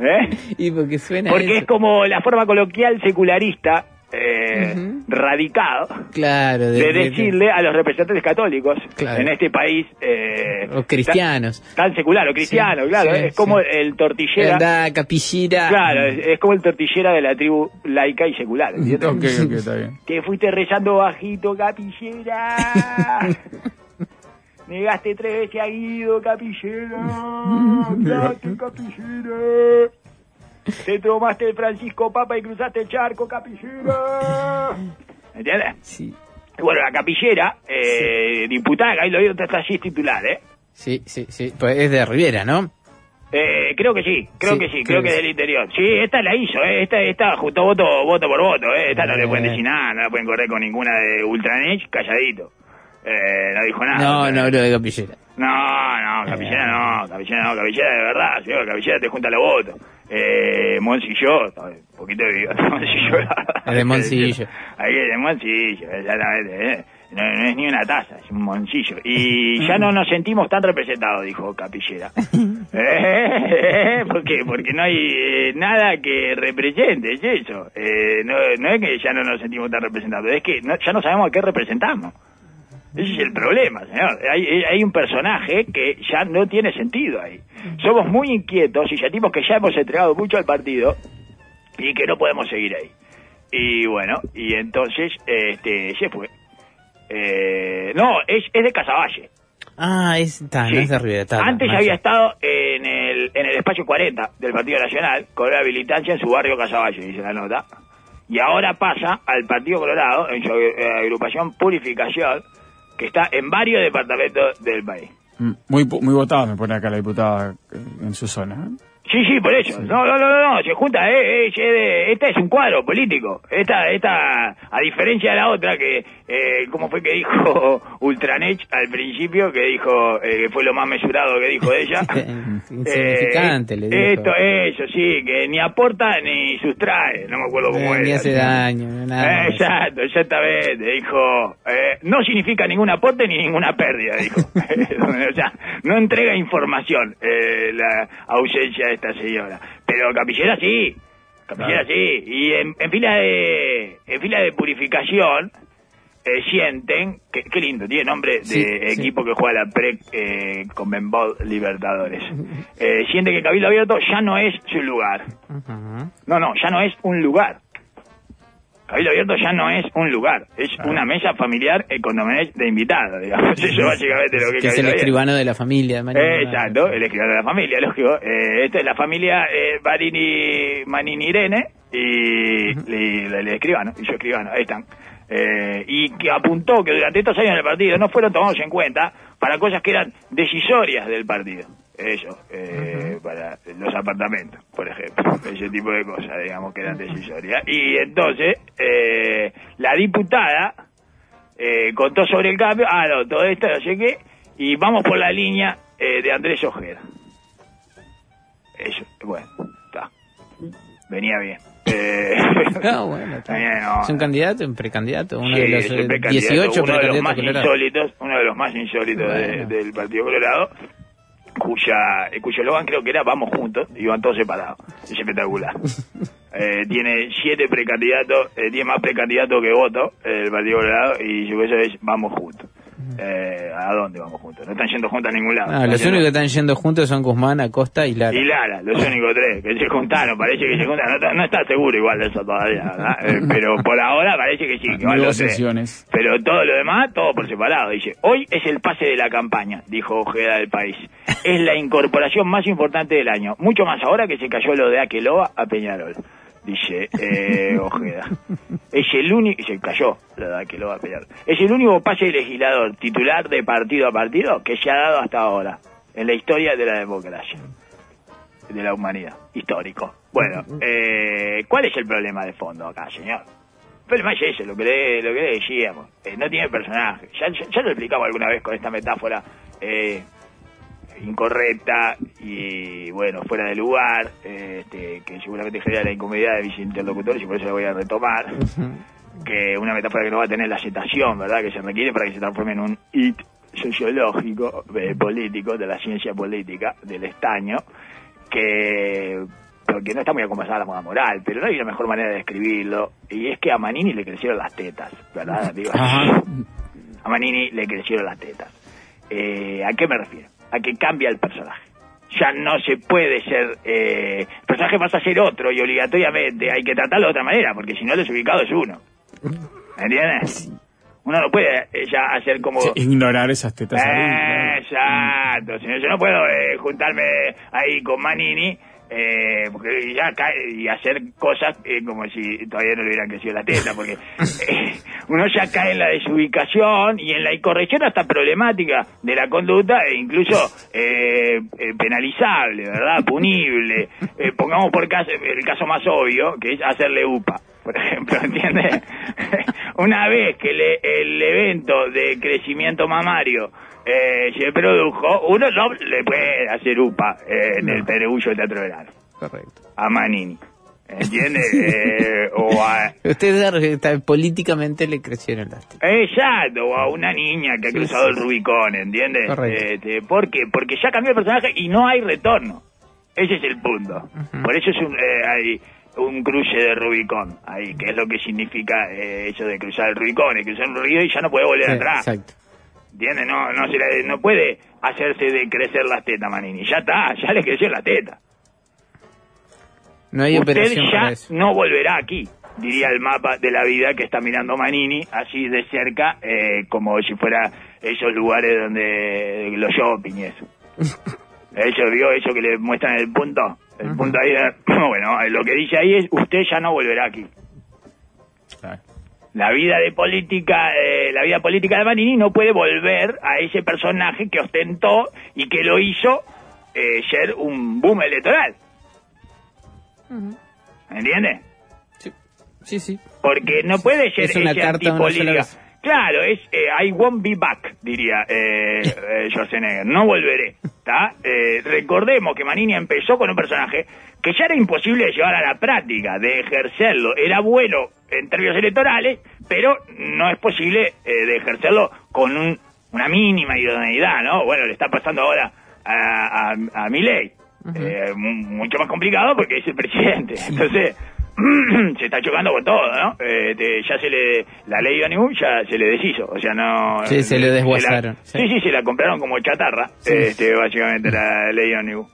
¿Eh? Y porque suena Porque eso. es como la forma coloquial secularista, eh, radicado, Claro, de, de de- decirle a los representantes católicos Claro. en este país eh, O cristianos. tan, tan secular o cristiano, Sí, claro, sí, es como sí. el tortillera, Anda, capillera. claro, es, es como el tortillera de la tribu laica y secular, ¿entiendes? Ok, ok, está bien. que fuiste rezando bajito, capillera. Negaste tres veces a Guido, Capillera. Capillera. Te tomaste el Francisco Papa y cruzaste el charco, Capillera. ¿Entiendes? Sí, Bueno, la Capillera, eh, diputada, ahí lo vieron, está allí titular, ¿eh? sí, sí, sí. Pues es de Riviera, ¿no? Eh, creo que sí, creo Sí, que sí, creo que que del interior. Sí, esta la hizo, eh, esta, esta justo voto, voto por voto, eh, esta no le pueden decir nada, no la pueden correr con ninguna de Ultranet, calladito. Eh, no dijo nada. No, no hablo de Capillera. No, no, Capillera no, Capillera no, Capillera de verdad, sí, Capillera te junta los votos. Eh, Moncillo, un poquito de bigote, Moncillo. la de Moncillo. Ahí es de Moncillo, exactamente, eh. No, no es ni una taza, es un moncillo. Y ya no nos sentimos tan representados, dijo Capillera. Eh, ¿Por qué? Porque no hay eh, nada que represente, es eso. Eh, no, no es que ya no nos sentimos tan representados, es que no- ya no sabemos a qué representamos. Ese es el problema, señor. Hay, hay- hay un personaje que ya no tiene sentido ahí. Somos muy inquietos y sentimos que ya hemos entregado mucho al partido y que no podemos seguir ahí. Y bueno, y entonces este se fue. Eh, no, es, es de Casaballe. Ah, es, está, Sí. no es de Riviera. está, Antes había estado en el, en el espacio 40 del Partido Nacional con la habilitancia en su barrio Casaballe, dice la nota. Y ahora pasa al Partido Colorado en su eh, agrupación Purificación, que está en varios departamentos del país. Mm, Muy, muy votada me pone acá la diputada eh, en su zona. Sí, sí, por eso. No, no, no, no, se junta, eh, eh, esta es un cuadro político. Esta, esta, a diferencia de la otra que, eh, ¿cómo fue que dijo Ultranech al principio? Que dijo, eh, que fue lo más mesurado que dijo ella. Insignificante, le dijo. Esto, eso, sí, que ni aporta ni sustrae, no me acuerdo cómo era. ni hace daño, nada exacto, exactamente. Dijo, eh, no significa ningún aporte ni ninguna pérdida, dijo. o sea, no entrega información eh, la ausencia de esta señora. Pero Capillera sí, Capillera sí. Y en, en fila de en fila de purificación eh, sienten, que, qué lindo, tiene nombre de Sí, sí. equipo que juega la pre eh, con Libertadores. Eh, sienten que Cabildo Abierto ya no es su lugar. No, no, ya no es un lugar. Cabildo Abierto ya no es un lugar, es una mesa familiar eh, de invitado, digamos. Eso básicamente lo que, Que es el Abierto. escribano de la familia. Eh, exacto, el escribano de la familia, lógico. Eh, esta es la familia eh, Marini, Manini Irene y, y el escribano, y yo escribano, ahí están. Eh, y que apuntó que durante estos años del partido no fueron tomados en cuenta para cosas que eran decisorias del partido. Eso, eh, para los apartamentos, por ejemplo. Ese tipo de cosas, digamos, que eran decisorias. Y entonces, eh, la diputada eh, contó sobre el cambio, ah, no, todo esto, no sé qué, y vamos por la línea eh, de Andrés Ojeda. Eso, bueno, está. Venía bien. Eh, No, bueno, está. venía, no. Es un candidato, un precandidato, uno Sí, de los eh, el precandidato, 18 uno de los precandidatos más insólitos, uno de los más insólitos de- del Partido Colorado, cuya, eh, cuyo eslogan creo que era vamos juntos, y van todos separados. Es espectacular. Eh, tiene siete precandidatos, eh, tiene más precandidatos que votos eh, el Partido Colorado, y su eso es vamos juntos. Eh, ¿A dónde vamos juntos? No están yendo juntos a ningún lado. No, los únicos que están yendo juntos son Guzmán, Acosta y Lara. y Lara, los únicos tres que se juntaron, parece que se juntaron, no, no está seguro igual de eso todavía, ¿verdad? Eh, pero por ahora parece que sí, que van los tres. Pero todo lo demás, todo por separado. Dice, hoy es el pase de la campaña, dijo Ojeda del País. Es la incorporación más importante del año, mucho más ahora que se cayó lo de Aqueloa a Peñarol. Dice eh, Ojeda. Es el único, se cayó lo de Aqueloa a Peñarol. Es el único pase de legislador titular de partido a partido que se ha dado hasta ahora en la historia de la democracia de la humanidad, histórico. Bueno, eh, ¿cuál es el problema de fondo acá, señor? El problema es ese, lo que le, lo que le decíamos. Eh, no tiene personaje. Ya, ya, ya lo explicamos alguna vez con esta metáfora eh, incorrecta y, bueno, fuera de lugar, este, que seguramente genera la incomodidad de mis interlocutores y por eso la voy a retomar. que una metáfora que no va a tener la aceptación, ¿verdad? Que se requiere para que se transforme en un hit sociológico, eh, político, de la ciencia política, del estaño, que porque no está muy acompasada la moral, pero no hay una mejor manera de describirlo, y es que a Manini le crecieron las tetas, ¿verdad? Digo, a Manini le crecieron las tetas. Eh, ¿A qué me refiero? A que cambia el personaje. Ya no se puede ser... Eh, el personaje pasa a ser otro y obligatoriamente hay que tratarlo de otra manera, porque si no el desubicado es uno. ¿Me entiendes? Uno no puede eh, ya hacer como... Sí, ignorar esas tetas ahí. Eh, Exacto, si no, yo no puedo eh, juntarme ahí con Manini eh, porque ya cae y hacer cosas eh, como si todavía no le hubieran crecido la teta, porque eh, uno ya cae en la desubicación y en la incorrección hasta problemática de la conducta e incluso eh, eh, penalizable, ¿verdad? Punible. Pongamos por caso, el caso más obvio, que es hacerle UPA. Por ejemplo, ¿entiendes? Una vez que le- el evento de crecimiento mamario eh, se produjo, uno no le puede hacer UPA eh, en el Perugullo Teatro Verano Correcto. a Manini. ¿Entiendes? Eh, o a, Ustedes está- políticamente le crecieron las exacto, o a una niña que ha Sí, cruzado sí, el Rubicón, ¿entiendes? Correcto. Este, ¿Por qué? Porque ya cambió el personaje y no hay retorno. Ese es el punto. Por eso es un, eh, hay un cruce de Rubicón ahí, que es lo que significa eh, eso de cruzar el Rubicón, y cruzar un río y ya no puede volver Sí, atrás. exacto. ¿Entiendes? No, no, se la- no puede hacerse de crecer las tetas, Manini. Ya está, ya le creció la teta. No hay Usted operación ya para eso. no volverá aquí, diría el mapa de la vida que está mirando Manini, así de cerca, eh, como si fuera esos lugares donde los shopping y eso. Eso, vio eso que le muestran el punto. El punto ahí, de- bueno, lo que dice ahí es, usted ya no volverá aquí. La vida de política, eh, la vida política de Manini no puede volver a ese personaje que ostentó y que lo hizo eh, ser un boom electoral. ¿Entiendes? Sí, sí. sí. Porque no puede ser Es una ese carta antipolítica. Claro, es eh, I won't be back, diría eh, eh, Schwarzenegger. No volveré. ¿tá? Eh, recordemos que Manini empezó con un personaje que ya era imposible de llevar a la práctica, de ejercerlo. Era bueno en términos electorales, pero no es posible eh, de ejercerlo con un- una mínima idoneidad, ¿no? Bueno, le está pasando ahora a, a, a Milei. Eh, mu- mucho más complicado porque es el presidente. Entonces, se está chocando con todo, ¿no? Eh, te- ya se le, la ley Omnibus ya se le deshizo, o sea, no... Sí, se le la- desguazaron, sí. sí. sí, se la compraron como chatarra, este, básicamente la ley Omnibus.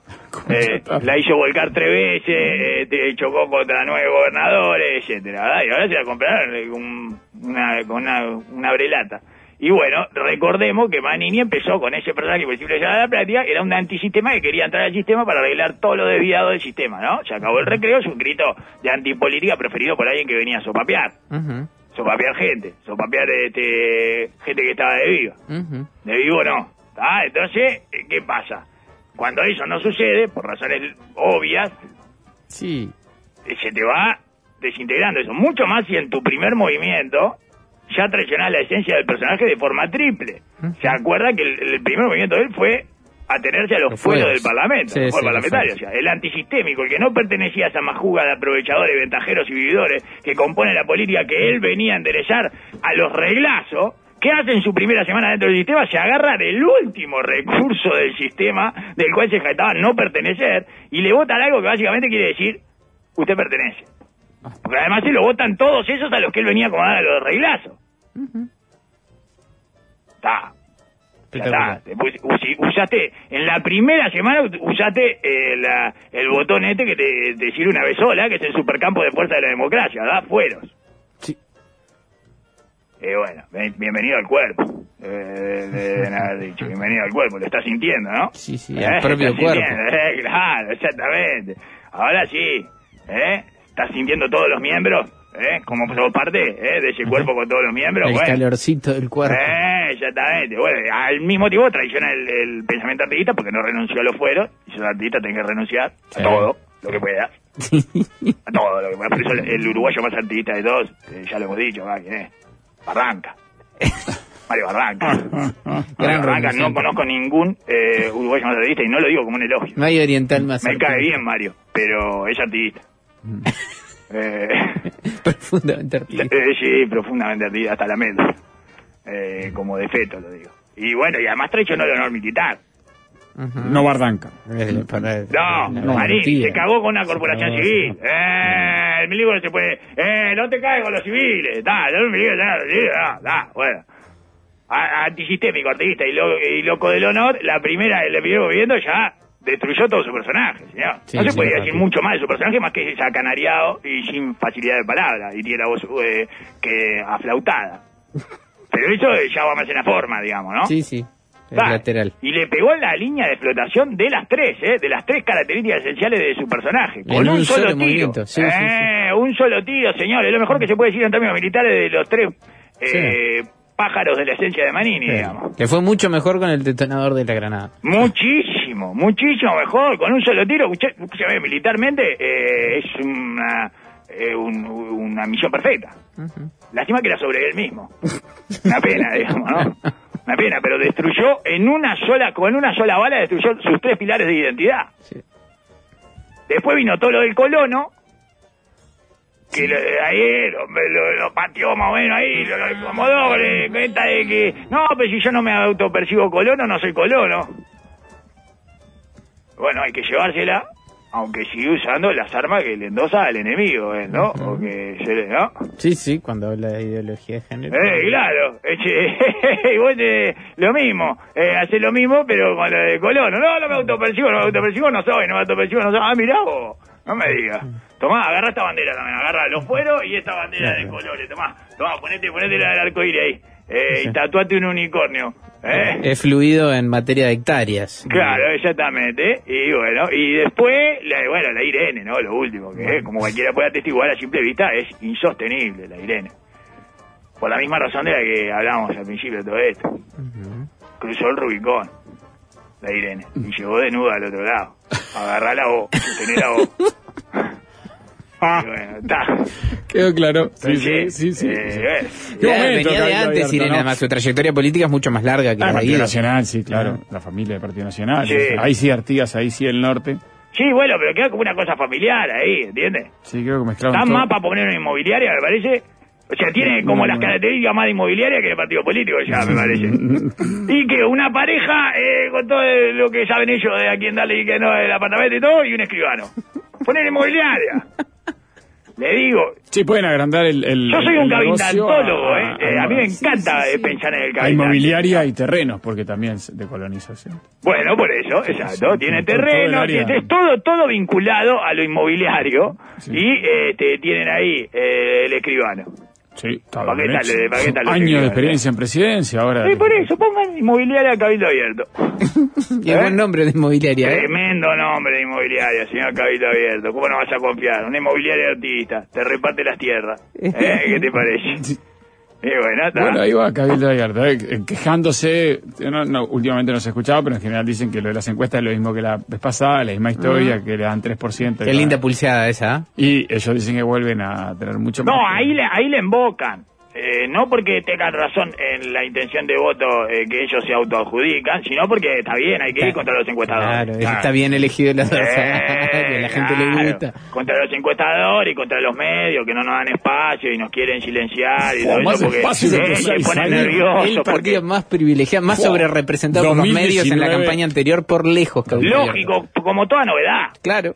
Eh, la hizo volcar tres veces, te chocó contra nueve gobernadores, etcétera. Y ahora se la compraron eh, con una, con una, una brelata. Y bueno, recordemos que Manini empezó con ese personaje imposible de llevar a la práctica, era un antisistema que quería entrar al sistema para arreglar todo lo desviado del sistema, ¿no? Se acabó el recreo, es un grito de antipolítica preferido por alguien que venía a sopapear, Ujú, sopapear gente, sopapear este, gente que estaba de viva. ujú. De vivo no. ¿tá? Entonces, ¿qué pasa? Cuando eso no sucede, por razones obvias, Sí. se te va desintegrando eso. Mucho más si en tu primer movimiento ya traicionás la esencia del personaje de forma triple. ¿Se acuerda que el, el primer movimiento de él fue atenerse a los Los del Parlamento, Sí, parlamentarios, o sea, el antisistémico, el que no pertenecía a esa majuga de aprovechadores, ventajeros y vividores que compone la política que él venía a enderezar a los reglazos, ¿Qué hace en su primera semana dentro del sistema? Se agarra del último recurso del sistema del cual se jactaba no pertenecer y le votan algo que básicamente quiere decir usted pertenece. Porque además se lo votan todos esos a los que él venía a acomodar a los reglazos. Está. Ya está. Espectacular. Después usi- usaste, en la primera semana usaste eh, la- el botón este que te, te sirve una vez sola, que es el supercampo de fuerza de la democracia, da fueros. Sí. Eh, bueno, ven- bienvenido al cuerpo. Eh, deben haber dicho, bienvenido al cuerpo, lo estás sintiendo, ¿no? Sí, sí, Eh, al propio cuerpo. eh, claro, exactamente. Ahora sí, ¿eh? ¿Estás sintiendo todos los miembros? ¿Eh? Como sos parte ¿eh? de ese cuerpo con todos los miembros. El bueno. calorcito del cuerpo. Eh, exactamente. Bueno, al mismo tiempo traiciona el, el pensamiento artista porque no renunció a los fueros. Y sos artista, tenés que renunciar Sí. a todo lo que puedas. A todo lo que puedas. Por eso el, el uruguayo más artista de todos, eh, ya lo hemos dicho, va, ¿quién es? Barranca. Mario Barranca. Mario Barranca, no conozco ningún eh, uruguayo más artista y no lo digo como un elogio. Hay oriental más. Me cae bien Mario, pero es artista. Eh, Profundamente artista. eh, sí, profundamente artista, hasta la médula. Eh, como de feto lo digo. Y bueno, y además traicionó el honor militar. No Bardanca. Eh, para- No, la Marín, mentira. se cagó con una corporación No, civil. Eh, el milico no se puede. Eh, no te caes con los civiles. Da, el milico, da, da, da, bueno. A- Antisistémico, artista y, lo- y loco del honor, la primera, el primer movimiento ya destruyó todo su personaje, señor. Sí, no se sí, podía rápido. decir mucho más de su personaje más que sacanariado y sin facilidad de palabra. Y tiene la voz eh, que aflautada. Pero eso ya va más en la forma, digamos, ¿no? Sí, sí. lateral. Y le pegó en la línea de flotación de las tres, ¿eh? De las tres características esenciales de su personaje. Con En un, un solo, solo tiro. sí, sí, Eh, Un solo tiro, señor. Es lo mejor que se puede decir en términos militares de los tres eh, pájaros de la esencia de Manini, digamos. Le fue mucho mejor con el detonador de la granada. Muchísimo, muchísimo mejor. Con un solo tiro, militarmente eh, es una, eh, un- una misión perfecta. Lástima que era sobre él mismo. Una pena, digamos, ¿no? Una pena, pero destruyó en una sola, con una sola bala destruyó sus tres pilares de identidad. Sí. Después vino todo lo del colono, que lo, ahí lo, lo, lo pateó más o menos ahí, lo, lo incomodó, le cuenta de que, no, pero si yo no me autopercibo colono, no soy colono. Bueno, hay que llevársela, aunque sigue usando las armas que le endosa al enemigo, ¿eh? ¿no? O que se le, ¿no? Sí, sí, cuando habla de ideología de género. Eh, claro, Eche, igual de, lo mismo, eh, hace lo mismo, pero con lo de colono. No, no me autopercibo, no me autopercibo, no soy, no me autopercibo, no soy. Ah, mirá vos, no me digas. Tomá, agarra esta bandera también, agarra los fueros y esta bandera de colores, tomá, tomá, ponete, ponete la del arcoíris ahí, eh, y tatuate un unicornio, eh. Es fluido en materia de hectáreas. Claro, exactamente. Y bueno, y después, la, bueno, la Irene, ¿no? Lo último, que como cualquiera puede atestiguar a simple vista, es insostenible la Irene. Por la misma razón de la que hablábamos al principio de todo esto. Cruzó el Rubicón, la Irene, y llegó desnuda al otro lado. Agarrala vos, sostenela vos. Y bueno, está. Quedó claro. Sí, sí, sí. sí, eh, sí. bueno. Qué momento, venía de antes, Irene, ¿no? además su trayectoria política es mucho más larga que Ah, la de Partido. Nacional, sí, claro. La familia del Partido Nacional. Sí. Ahí sí Artigas, ahí sí el norte. Sí, bueno, pero queda como una cosa familiar ahí, ¿entiendes? Sí, creo que mezclaron Está más para poner una inmobiliaria, me parece. O sea, tiene como las características más de inmobiliaria que de partido político, ya, me parece. y que una pareja, eh, con todo lo que saben ellos de a quién darle y que no del apartamento y todo, y un escribano. Poner inmobiliaria. Le digo, Sí, pueden agrandar el, el yo soy el un negocio cabildantólogo, a- ¿eh? Eh, A mí me sí, encanta sí, eh, sí. pensar en el cabildaje. inmobiliaria y terrenos, porque también es de colonización. Bueno, por eso, exacto. sí, tiene todo- todo el terreno, área. tiene todo, todo vinculado a lo inmobiliario Sí. y eh, te tienen ahí eh, el escribano. Sí, está ¿Para qué bien tal- hecho. para qué tal lo Años escriban, de experiencia en presidencia, ahora... Sí, por eso, pongan inmobiliaria Cabildo Abierto. Y es buen nombre de inmobiliaria. ¿eh? Tremendo nombre de inmobiliaria, señor Cabildo Abierto. ¿Cómo no vas a confiar? Una inmobiliaria artista, te reparte las tierras. ¿Eh? ¿Qué te parece? Y bueno, ahí va Cabildo Abierto, eh, quejándose, no, no, últimamente no se ha escuchado, pero en general dicen que lo de las encuestas es lo mismo que la vez pasada, la misma historia, que le dan 3%. Qué linda pulseada esa. ¿eh? Y ellos dicen que vuelven a tener mucho No, más. ahí le, ahí le embocan. Eh, no porque tengan razón en la intención de voto eh, que ellos se autoadjudican, sino porque está bien, hay que ir contra los encuestadores. Claro, está bien elegido el Eh, la gente le gusta. Contra los encuestadores y contra los medios que no nos dan espacio y nos quieren silenciar y todo más eso porque espacio de eh, los se ponen nerviosos. El porque- partido más privilegiado, más sobre representado por los medios en la 2019. campaña anterior por lejos. Lógico, como toda novedad. Claro.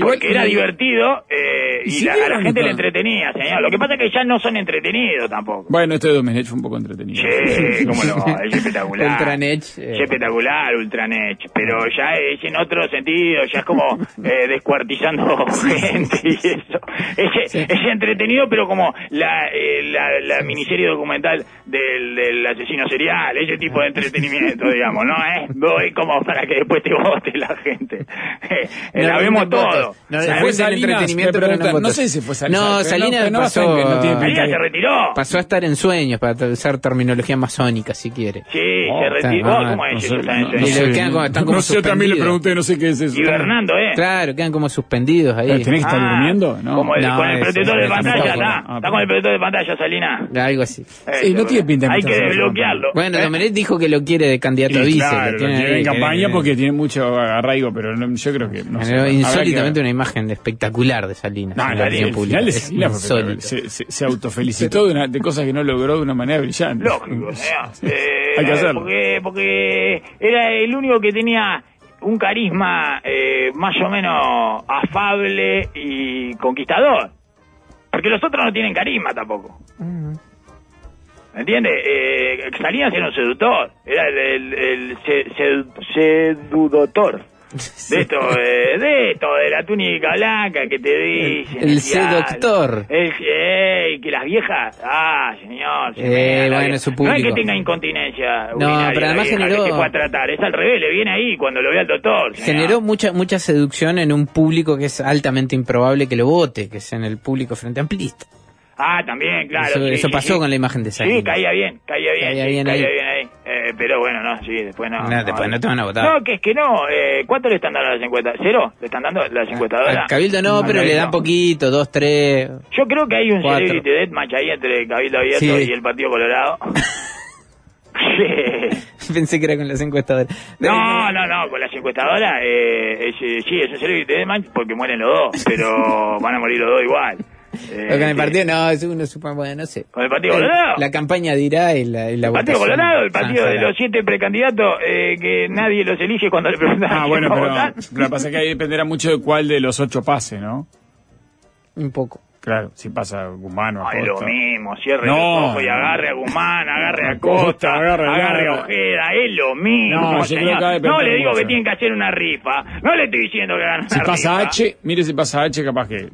Igual porque era divertido eh, Y y si la- a la gente le entretenía, señor. Lo que pasa es que ya no son entretenidos tampoco. Bueno, esto de Domenech fue un poco entretenido. Sí, cómo no, es espectacular. Ultranech, eh. Es espectacular, Ultranech. Pero ya es en otro sentido, ya es como eh, descuartizando gente y eso. Es, es entretenido, pero como la, eh, la, la miniserie documental del, del asesino serial, ese tipo de entretenimiento, digamos, ¿no? ¿Eh? Doy como para que después te vote la gente. Eh, la vemos no, No, Se no, fue Salinas, me preguntan, sé si fue Salinas, No, Salinas no- no pasó, no tiene pinta Salinas se retiró. pasó a estar en sueños, para usar terminología masónica, si quiere. Sí, Oh, se retiró. Oh, mal, ¿Cómo es No eso? no- sé, también le pregunté, no sé qué es eso. Hibernando, ¿eh? Claro, quedan como suspendidos ahí. Tenés que estar Ah, durmiendo, ¿no? Como el, No, con el protector de pantalla, está. con el protector de pantalla, Salina. Algo así. Sí, no tiene pinta de Hay que desbloquearlo. Bueno, ¿eh? Domenech dijo que lo quiere de candidato a vice. claro, lo tiene en campaña eh, porque tiene mucho arraigo, pero yo creo que no sé. insólitamente una imagen espectacular de Salinas. No, en la la el pública. final de Es Salinas fue insólito. se, se, se autofelicitó de, una- de cosas que no logró de una manera brillante. Lógico, señor. Eh, Hay que hacerlo. Porque, porque era el único que tenía un carisma eh, más o menos afable y conquistador. Porque los otros no tienen carisma tampoco. ¿Me entiendes? Eh, Salinas era un seductor. Era el, el, el se- De esto, eh, de esto, de la túnica blanca que te dicen. El ya, seductor. El, ey, que las viejas, ah, señor. se Eh, bueno, vieja. su No es que público. tenga incontinencia. No, pero además vieja, generó- Que se pueda tratar, es al revés, le viene ahí cuando lo ve al doctor. señor. Generó mucha mucha seducción en un público que es altamente improbable que lo vote, que es en el público frente amplista. Ah, también, claro. Eso- sí, eso sí, pasó sí. con la imagen de Sí, Salinas. caía bien, caía bien. Caía sí, bien caía ahí. bien ahí. Eh, pero bueno, no, sí, después no. No, después no te van a votar. No, que es que no. Eh, ¿Cuánto le están dando a las encuestas? ¿Cero? ¿Le están dando las encuestadoras? Cabildo no, pero le dan poquito, dos, tres. Yo creo que hay un Cuatro. celebrity deathmatch ahí entre Cabildo Abierto Sí. y el Partido Colorado. Sí. Pensé que era con las encuestadoras. No, no, no, con las encuestadoras, eh, es, eh, sí, es un celebrity deathmatch porque mueren los dos, pero van a morir los dos igual. Eh, con el partido, no, es uno super bueno, no sé. ¿Con el Partido El- Colorado? La campaña dirá y la, y la El Partido votación Colorado, el partido de los siete precandidatos eh, que nadie los elige cuando le preguntan Ah, a bueno, a pero lo que pasa es que ahí dependerá mucho de cuál de los ocho pase, ¿no? Un poco. Claro, si pasa Guzmán o No, es lo Acosta. mismo, cierre No. los ojos y agarre a Guzmán, agarre a Acosta, Costa, agarre a agarre a. Ojeda, es lo mismo. No, señor. a No le digo mucho. que tienen que hacer una rifa, no le estoy diciendo que hagan una Si pasa rifa. H, mire si pasa H, capaz que...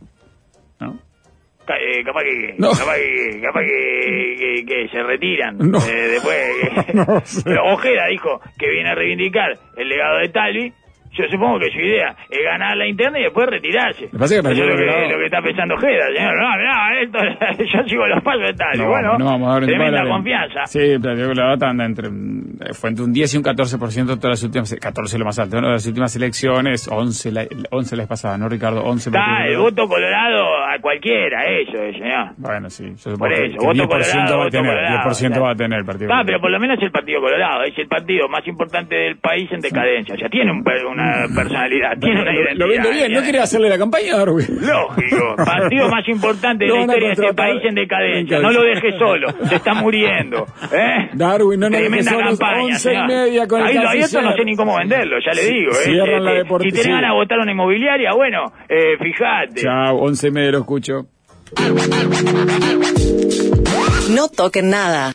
Eh, capaz que, No. capaz que, capaz que, que- que se retiran. No. Eh, después, No sé. pero Ojeda dijo que viene a reivindicar el legado de Talvi. Yo supongo que su idea es ganar la interna y después retirarse. Me parece que Eso es lo que, lo que está pensando Ojeda, señor. No, no, esto, yo sigo los pasos de Talvi. No, bueno, no vamos a dar tremenda confianza. Sí, el Partido Colorado anda entre, mm, fue entre un 10 y un 14% todas las últimas, 14 lo más alto, ¿no? Las últimas elecciones, 11 la, 11 la vez pasada, ¿no, Ricardo? 11 Está el voto colorado a cualquiera, eso es, señor. Bueno, sí, yo supongo Por eso, que voto 10% colorado, va a tener, colorado, 10% claro. va a tener el Partido Ah, pero por lo menos el Partido Colorado es el partido más importante del país en decadencia. O sea, tiene un per- una personalidad, tiene una identidad. Lo vende bien, ¿no quiere hacerle la campaña, Darwin? Lógico, partido más importante de la a historia de este país en decadencia. en No lo deje solo, se está muriendo. ¿eh? Darwin, no nos Tremenda solos, campaña. 11 y media con el abierto canciller. no sé ni cómo venderlo, ya le digo. ¿eh? Cierran la Este, deporti- si tenés ganas de votar una inmobiliaria, bueno, eh, fíjate. Chao, 11 y media lo escucho. No toquen nada.